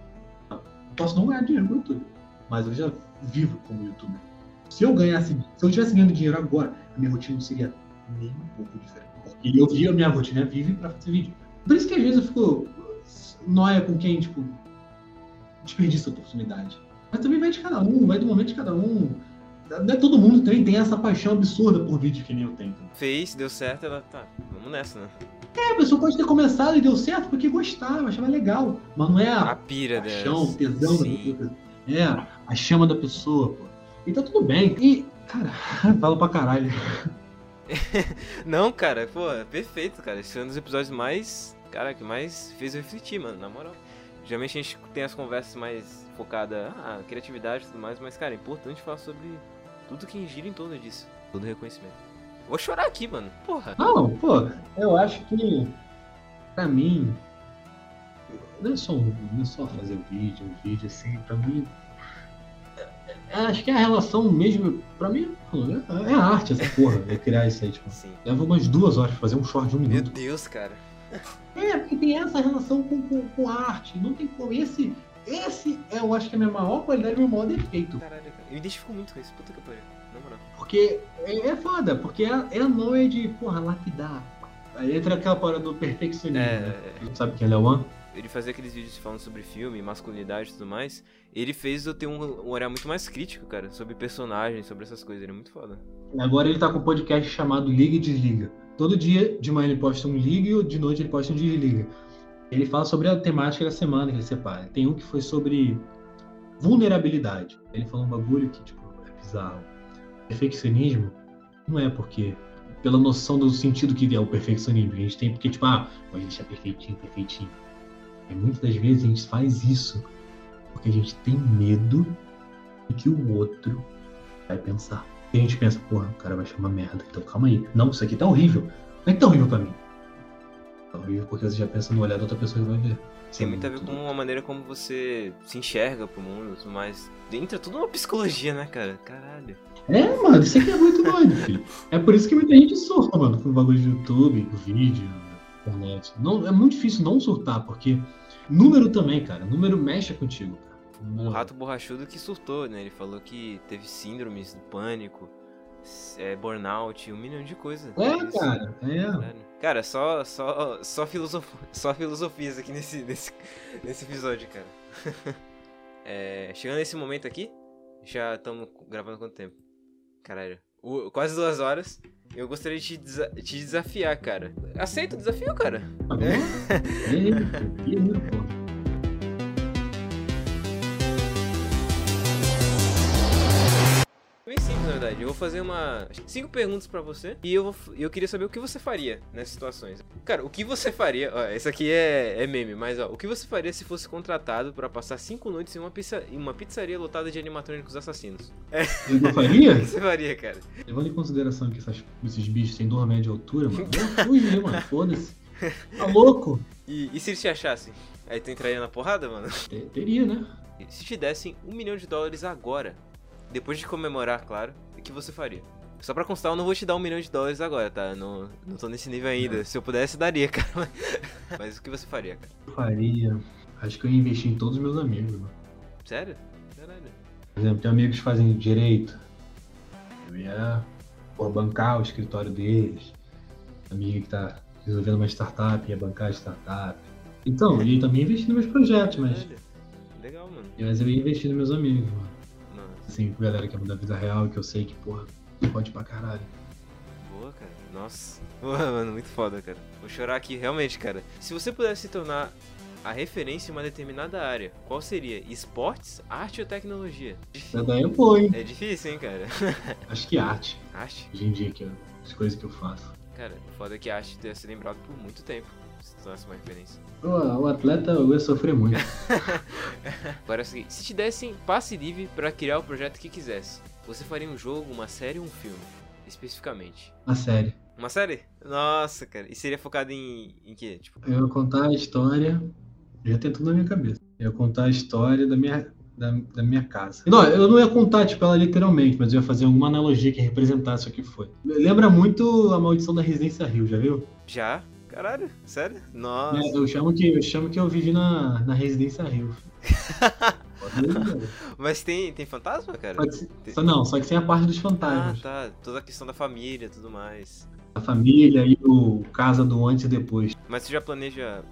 eu posso não ganhar dinheiro com o YouTube. Mas eu já vivo como youtuber. Se eu ganhasse, se eu tivesse ganhando dinheiro agora, a minha rotina não seria nem um pouco diferente. Porque eu vi a minha rotina vive pra fazer vídeo. Por isso que às vezes eu fico noia com quem, tipo, desperdiça a oportunidade. Mas também vai de cada um, vai do momento de cada um. Não é todo mundo também tem essa paixão absurda por vídeo que nem eu tenho. fez, deu certo, ela tá, vamos nessa, né? É, a pessoa pode ter começado e deu certo porque gostava, achava legal. Mas não é A a pira paixão, o tesão da pessoa. É, a chama da pessoa, pô. E tá tudo bem. E, cara, (laughs) falo pra caralho. (laughs) Não, cara, pô, é perfeito, cara. Esse é um dos episódios mais, cara, que mais fez eu refletir, mano, na moral. Geralmente a gente tem as conversas mais focadas, ah, criatividade e tudo mais, mas, cara, é importante falar sobre tudo que gira em torno disso. Todo reconhecimento. Vou chorar aqui, mano. Porra. Não, pô, eu acho que, pra mim, não é só, não é só fazer vídeo, um vídeo assim, pra mim. é- é- acho que é a relação mesmo, pra mim, é, é arte essa porra, é criar isso aí, tipo. Sim. Leva umas duas horas pra fazer um short de um Meu minuto. Deus, cara. É, porque tem essa relação com, com, com arte. Não tem como. Esse, esse é, eu acho que é a minha maior qualidade e meu maior defeito. Caralho, cara. Eu me identifico muito com isso. Puta que pariu. Na moral. Porque é, é foda, porque é, é a noia de, porra, lapidar. Aí entra aquela parada do perfeccionismo. É, né? é, Sabe quem é Lewan? ele fazia aqueles vídeos falando sobre filme, masculinidade e tudo mais. Ele fez eu ter um, um olhar muito mais crítico, cara, sobre personagens, sobre essas coisas. Ele é muito foda. Agora ele tá com um podcast chamado Liga e Desliga. Todo dia de manhã ele posta um liga e de noite ele posta um desliga. Ele fala sobre a temática da semana que ele separa. Tem um que foi sobre vulnerabilidade. Ele falou um bagulho que, tipo, é bizarro. Perfeccionismo não é porque. Pela noção do sentido que é o perfeccionismo. A gente tem porque, tipo, ah, a gente é perfeitinho, perfeitinho. E muitas das vezes a gente faz isso porque a gente tem medo do que o outro vai pensar. E a gente pensa, porra, o cara vai chamar merda. Então calma aí. Não, isso aqui tá horrível. Não é que tá horrível pra mim. Tá horrível porque você já pensa no olhar da outra pessoa que vai ver. Tem é muito a ver com a maneira como você se enxerga pro mundo e tudo mais. Entra tudo uma psicologia, né, cara? Caralho. É, mano, isso aqui é muito doido, filho. É por isso que muita gente surta, mano, com o bagulho de YouTube, com vídeo, internet. Não, é muito difícil não surtar, porque número também, cara. Número mexe contigo, cara. O Número... Rato Borrachudo que surtou, né? Ele falou que teve síndromes do pânico, é, burnout, um milhão de coisas. É, Isso. cara, é. Cara, só, só, só, filosof... só filosofias aqui nesse, nesse, nesse episódio, cara. É, chegando nesse momento aqui, já estamos gravando quanto tempo? Caralho, o- quase duas horas. Eu gostaria de te, desa- te desafiar, cara. Aceita o desafio, cara? Tá bom? É, ele, pô. Bem simples, verdade. Eu vou fazer uma cinco perguntas pra você e eu, vou, eu queria saber o que você faria nessas situações. Cara, o que você faria? Ó, esse aqui é, é meme, mas ó, o que você faria se fosse contratado pra passar cinco noites em uma, pizza, em uma pizzaria lotada de animatrônicos assassinos? Eu não (laughs) O faria? que você faria, cara? Levando em consideração que essas- esses bichos têm dois metros de altura, mano, eu fugir, mano, foda-se. Tá louco? E, e se eles te achassem? Aí tu entraria na porrada, mano? Te- Teria, né? Se te dessem um milhão de dólares agora, depois de comemorar, claro, que você faria? Só pra constar, eu não vou te dar um milhão de dólares agora, tá? Não, não tô nesse nível ainda. Se eu pudesse, daria, (laughs) cara. Mas o que você faria, cara? Eu faria. Acho que eu ia investir em todos os meus amigos, mano. Sério? Caralho. Por exemplo, tem amigos que fazem direito. Eu ia bancar o escritório deles. Amigo que tá resolvendo uma startup, ia bancar a startup. Então, eu ia também investir nos meus projetos, mas. Legal, mano. mas eu ia investir nos meus amigos, mano. Assim, galera que é da vida real, que eu sei que, porra, pode pra caralho. boa, cara. Nossa. (laughs) Boa, mano, muito foda, cara. Vou chorar aqui, realmente, cara. Se você pudesse se tornar a referência em uma determinada área, qual seria? Esportes, arte ou tecnologia? Essa daí é boa, hein? É difícil, hein, cara? (laughs) Acho que arte. Arte? Hoje em dia, que é as coisas que eu faço. Cara, o foda é que arte deve ser lembrado por muito tempo, se tornasse uma referência. O, o atleta eu ia sofrer muito. (laughs) Agora é o seguinte, se te dessem passe livre pra criar o projeto que quisesse, você faria um jogo, uma série ou um filme? Especificamente. A série. Uma série? Nossa, cara. E seria focado em, em quê? Tipo, Eu ia contar a história. Já tem tudo na minha cabeça. Eu ia contar a história da minha, da, da minha casa. Não, eu não ia contar, tipo, ela literalmente, mas eu ia fazer alguma analogia que representasse o que foi. Lembra muito a maldição da Residência Rio, já viu? já? Caralho, sério? Nossa. É, eu, chamo que, eu chamo que eu vivi na, na Residência Rio. (laughs) Mas tem, tem fantasma, cara? Só, não, só que sem a parte dos Ah, fantasmas. tá. Toda a questão da família e tudo mais. A família e o casa do antes e depois. Mas você já planeja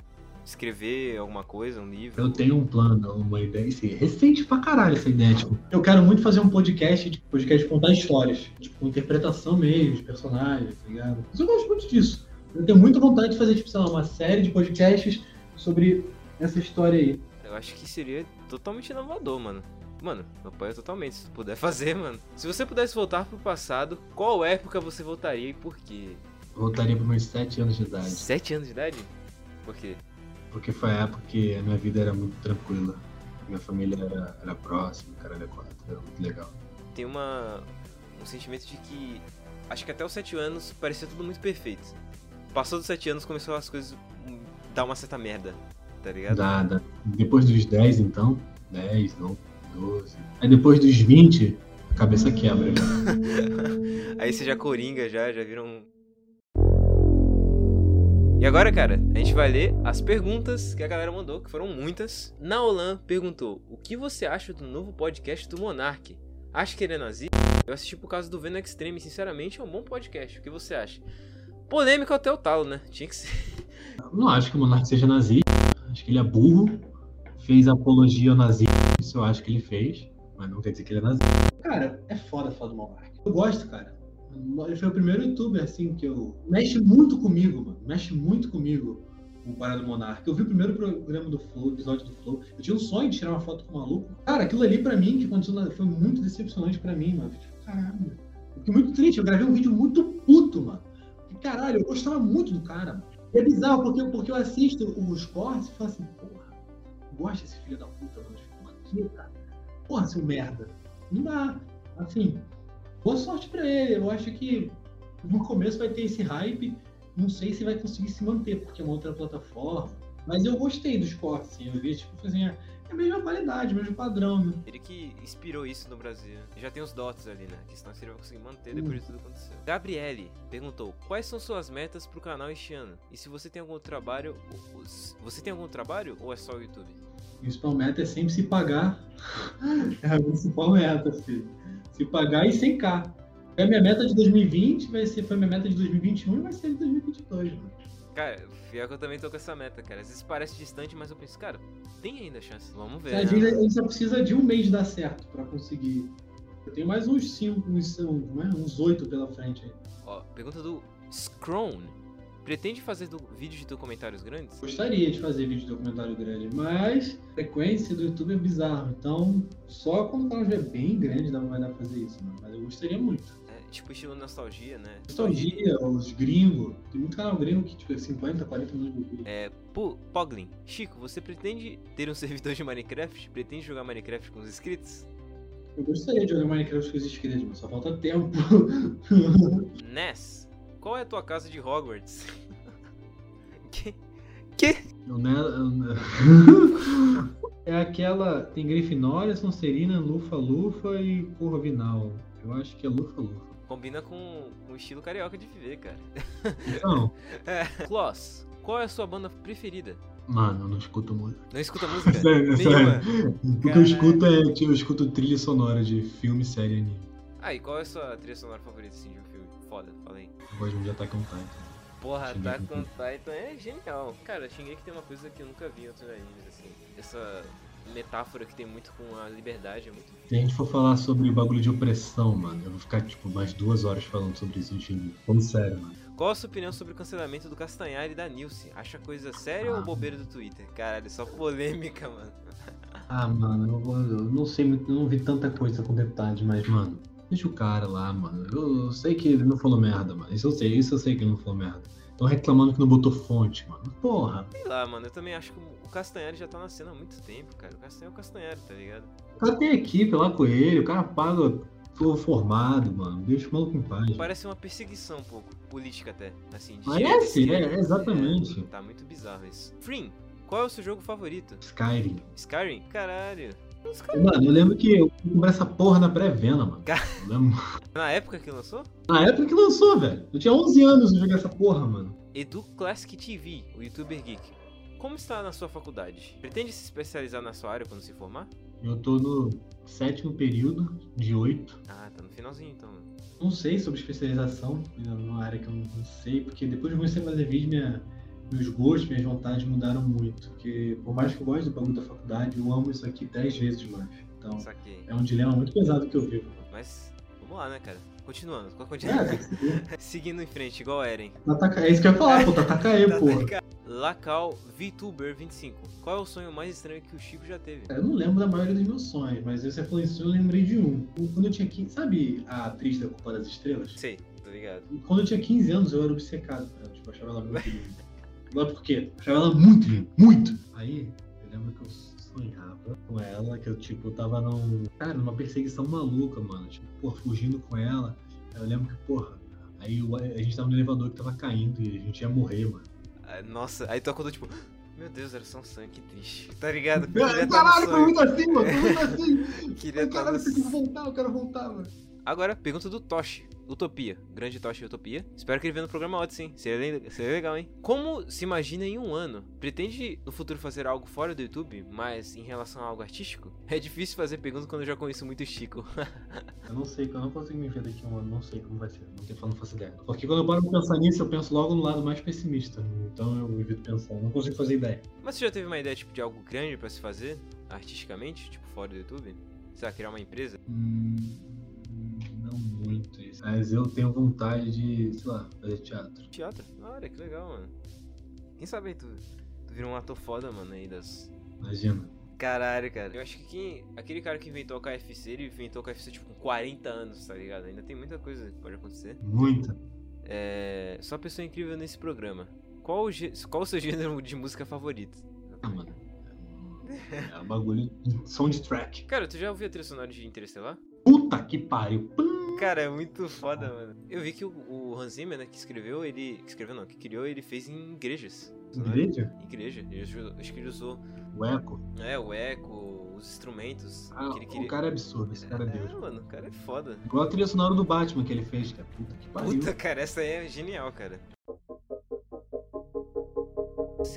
escrever alguma coisa, um livro? Eu tenho um plano, uma ideia, assim, recente pra caralho essa ideia, tipo, eu quero muito fazer um podcast, tipo, podcast de contar histórias, tipo, interpretação mesmo, de personagens, tá ligado? Mas eu gosto muito disso. Eu tenho muita vontade de fazer, tipo, sei lá, uma série de podcasts sobre essa história aí. Eu acho que seria totalmente inovador, mano. Mano, eu apoio totalmente. Se tu puder fazer, mano. Se você pudesse voltar pro passado, qual época você voltaria e por quê? Eu voltaria para meus sete anos de idade, Sete anos de idade? Por quê? porque foi a época que a minha vida era muito tranquila. Minha família era, era próxima, caralho, é quatro, era muito legal. Tem uma. um sentimento de que. Acho que até os sete anos parecia tudo muito perfeito. Passou dos sete anos, começou as coisas dar uma certa merda, tá ligado? Da, da- depois dos 10, então, 10, não, 12. Aí depois dos 20, a cabeça quebra. (laughs) Aí você já coringa, já, já viram. um- E agora, cara, a gente vai ler as perguntas que a galera mandou, que foram muitas. Naolan perguntou: O que você acha do novo podcast do Monark? Acha que ele é nazista? Eu assisti por causa do Venom Extreme, sinceramente é um bom podcast. O que você acha? Polêmico até o talo, né? Tinha que ser. Não acho que o Monark seja nazista. Acho que ele é burro. Fez apologia ao nazismo. Isso eu acho que ele fez. Mas não quer dizer que ele é nazista. Cara, é foda falar do Monark. Eu gosto, cara. Ele foi o primeiro youtuber, assim, que eu. Mexe muito comigo, mano. Mexe muito comigo o Parada do Monark. Eu vi o primeiro programa do Flow, episódio do Flow. Eu tinha um sonho de tirar uma foto com o maluco. Cara, aquilo ali pra mim, que aconteceu na- foi muito decepcionante pra mim, mano. Caralho. Fiquei muito triste. Eu gravei um vídeo muito puto, mano. Caralho, eu gostava muito do cara. E é bizarro, porque, porque eu assisto os cortes e falo assim, porra, eu gosto desse filho da puta, mano. Por quê, cara? Porra, seu merda. Não dá. Assim, boa sorte pra ele. Eu acho que no começo vai ter esse hype. Não sei se vai conseguir se manter, porque é uma outra plataforma. Mas eu gostei dos cortes, assim. Eu vi, tipo, assim, a mesma qualidade, mesmo padrão, né? Ele que inspirou isso no Brasil. Já tem os dots ali, né? Que senão seria vai conseguir manter depois de tudo que aconteceu. Gabriele perguntou: Quais são suas metas pro canal este ano? E se você tem algum trabalho. Você tem algum trabalho ou é só o YouTube? Principal meta é sempre se pagar. (laughs) É a principal meta, filho. Se pagar e sem cá. É a minha meta de 2020, vai ser, foi minha meta de 2021 e vai ser de 2022, mano. Cara, pior que eu também tô com essa meta, cara. Às vezes parece distante, mas eu penso, cara, tem ainda chance. Vamos ver. A né? gente, só precisa de um mês dar certo pra conseguir. Eu tenho mais uns 5, uns, é? uns 8 pela frente aí. Ó, pergunta do Scrone. Pretende fazer do, vídeos de documentários grandes? Gostaria de fazer vídeo de documentário grande, mas a frequência do YouTube é bizarro. Então, só quando o canal já é bem grande dá, vai dar pra fazer isso, mano. Mas eu gostaria muito. Tipo estilo nostalgia, né? Nostalgia, os gringos. Tem muito canal gringo que, tipo, é 50, 40 minutos de vídeo. É, Pu- Poglin. Chico, você pretende ter um (laughs) servidor de Minecraft? Pretende jogar Minecraft com os inscritos? Eu gostaria de jogar Minecraft com os inscritos, mas só falta tempo. (laughs) Ness, qual é a tua casa de Hogwarts? (laughs) que? Que? Eu, né, eu, né- é aquela. Tem Grifinória, Sonserina, Lufa Lufa e Corvinal. Eu acho que é Lufa Lufa. Combina com, com o estilo carioca de viver, cara. Então, (laughs) É. Kloss, qual é a sua banda preferida? mano, eu não escuto muito. Não escuta música? (laughs) Sério, sério. O que eu escuto é. tipo, Eu escuto trilha sonora de filme, série e anime. Ah, e qual é a sua trilha sonora favorita, assim, de um filme? Foda, falei. Eu gosto muito de Attack on Titan. Porra, Attack on Titan é genial. Cara, Shingeki tem uma coisa que eu nunca vi em outros animes, assim. Essa metáfora que tem muito com a liberdade. É muito... Se a gente for falar sobre o bagulho de opressão, mano, eu vou ficar, tipo, mais duas horas falando sobre isso, gente. Falando sério, mano. Qual a sua opinião sobre o cancelamento do Castanhari e da Nilce? Acha coisa séria Ah. ou bobeira do Twitter? Caralho, só polêmica, mano. Ah, mano, eu, eu não sei muito, eu não vi tanta coisa com detalhes, mas, mano, deixa o cara lá, mano. Eu, eu sei que ele não falou merda, mano. Isso eu sei, isso eu sei que ele não falou merda. Reclamando que não botou fonte, mano. Porra, Sei lá, mano, eu também acho que o Castanhari já tá na cena há muito tempo, cara. O Castanhari é o Castanhari, tá ligado? o cara tem equipe lá com ele, o cara paga todo formado, mano. Deixa o maluco em paz. Parece uma perseguição um pouco, política até, assim. de Parece, direita, é, esquerda. exatamente. É, tá muito bizarro isso. Frim, qual é o seu jogo favorito? Skyrim. Skyrim? Caralho. Mano, eu lembro que eu comprei essa porra na pré-venda, mano. (laughs) Na época que lançou? Na época que lançou, velho. Eu tinha 11 anos e joguei essa porra, mano. Edu Classic TV, o youtuber geek. Como está na sua faculdade? Pretende se especializar na sua área quando se formar? Eu tô no sétimo período de oito. Ah, tá no finalzinho então. Não sei sobre especialização, ainda numa área que eu não sei, porque depois comecei a fazer vídeo, minha, meus gostos, minhas vontades mudaram muito. Porque por mais que eu goste do bagulho da faculdade, eu amo isso aqui 10 vezes mais. Então Saquei. é um dilema muito pesado que eu vivo. Mas, vamos lá, né, cara? Continuando, É, continuando. que seguir. (laughs) Seguindo em frente, igual Eren. Tataka- é isso que eu ia falar, pô, Tatakae, (laughs) porra. Lacal VTuber 25. Qual é o sonho mais estranho que o Chico já teve? Eu não lembro da maioria dos meus sonhos, mas você falou isso, eu lembrei de um. Quando eu tinha 15, sabe a atriz da Culpa das Estrelas? Sei, tô ligado. Quando eu tinha 15 anos, eu era obcecado ela. Tipo, eu achava ela muito (laughs) linda. Não por quê? Eu achava ela muito linda. Muito! Aí, eu lembro que eu sonhava com ela, que eu, tipo, tava num. Cara, numa perseguição maluca, mano. Tipo, porra, fugindo com ela. Aí eu lembro que, porra. Aí eu- a gente tava no elevador que tava caindo e a gente ia morrer, mano. Ah, Nossa, aí tu acordou tipo, meu Deus, era só um sonho, que triste. Tá ligado? Eu queria Caralho, foi muito assim, mano. Foi muito assim. (laughs) Queria tá Caralho, no eu preciso sonho. voltar, eu quero voltar, mano. Agora, pergunta do Toshi. Utopia. Grande Toshi Utopia. Espero que ele venha no programa Odyssey, sim. Seria, seria legal, hein? Como se imagina em um ano? Pretende no futuro fazer algo fora do YouTube, mas em relação a algo artístico? É difícil fazer pergunta quando eu já conheço muito o Chico. (laughs) Eu não sei, eu não consigo me ver daqui a um ano, não sei como vai ser, não tenho não faço ideia. Porque quando eu paro pra pensar nisso, eu penso logo no lado mais pessimista. Então eu evito pensar, não consigo fazer ideia. Mas você já teve uma ideia, tipo, de algo grande pra se fazer, artisticamente, tipo, fora do YouTube? Sei lá, criar uma empresa? Hum, não muito isso. Mas eu tenho vontade de, sei lá, fazer teatro. Teatro? Olha, que legal, mano. Quem sabe aí tu, tu vira um ator foda, mano, aí das... Imagina. Caralho, cara. Eu acho que quem, aquele cara que inventou o KFC, ele inventou o KFC, tipo, com 40 anos, tá ligado? Ainda tem muita coisa que pode acontecer. Muita. É... Só pessoa incrível nesse programa. Qual o, qual o seu (laughs) gênero de música favorito? Ah, mano. É um bagulho de soundtrack. Cara, tu já ouviu a trilha sonora de Interestelar? Puta que pariu. Pum. Cara, é muito foda, mano. Eu vi que o, o Hans Zimmer, né, que escreveu, ele... Que escreveu não, que criou, ele fez em igrejas. Igreja? Igreja. Ele acho que ele usou O eco. é, o eco, os instrumentos. Ah, que ele queria... o cara é absurdo, esse cara é É, Deus. mano, o cara é foda. Igual a trilha sonora do Batman que ele fez, cara. Puta que pariu. Puta, cara, essa aí é genial, cara.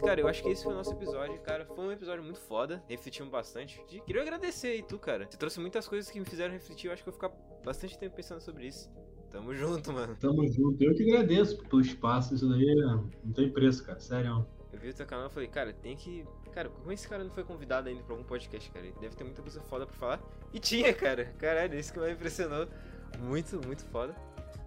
Cara, eu acho que esse foi o nosso episódio, cara. Foi um episódio muito foda. Refletimos bastante. E queria agradecer aí, tu, cara. Você trouxe muitas coisas que me fizeram refletir. Eu acho que eu vou ficar bastante tempo pensando sobre isso. Tamo junto, mano. Tamo junto. Eu que agradeço pelo espaço. Isso daí é- não tem preço, cara. Sério. Eu vi o teu canal e falei, cara, tem que. Cara, como esse cara não foi convidado ainda pra algum podcast, cara? Ele deve ter muita coisa foda pra falar. E tinha, cara. Caralho, isso que me impressionou. Muito, muito foda.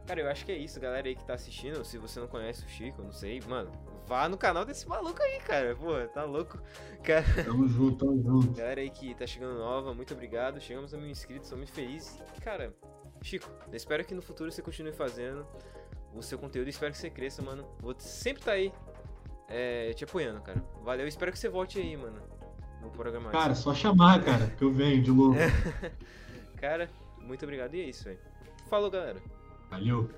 Cara, eu acho que é isso, galera aí que tá assistindo. Se você não conhece o Chico, não sei, mano, vá no canal desse maluco aí, cara. Porra, tá louco. Cara, (laughs) Tamo junto, tamo junto. galera aí que tá chegando nova, muito obrigado. Chegamos a mil inscritos, sou muito feliz. E, cara, Chico, eu espero que no futuro você continue fazendo o seu conteúdo. Espero que você cresça, mano. Vou sempre tá aí é, te apoiando, cara. Valeu, espero que você volte aí, mano. No programa. Cara, só chamar, cara, que eu venho de novo. (laughs) Cara, muito obrigado. E é isso, velho. Falou, galera. Valeu.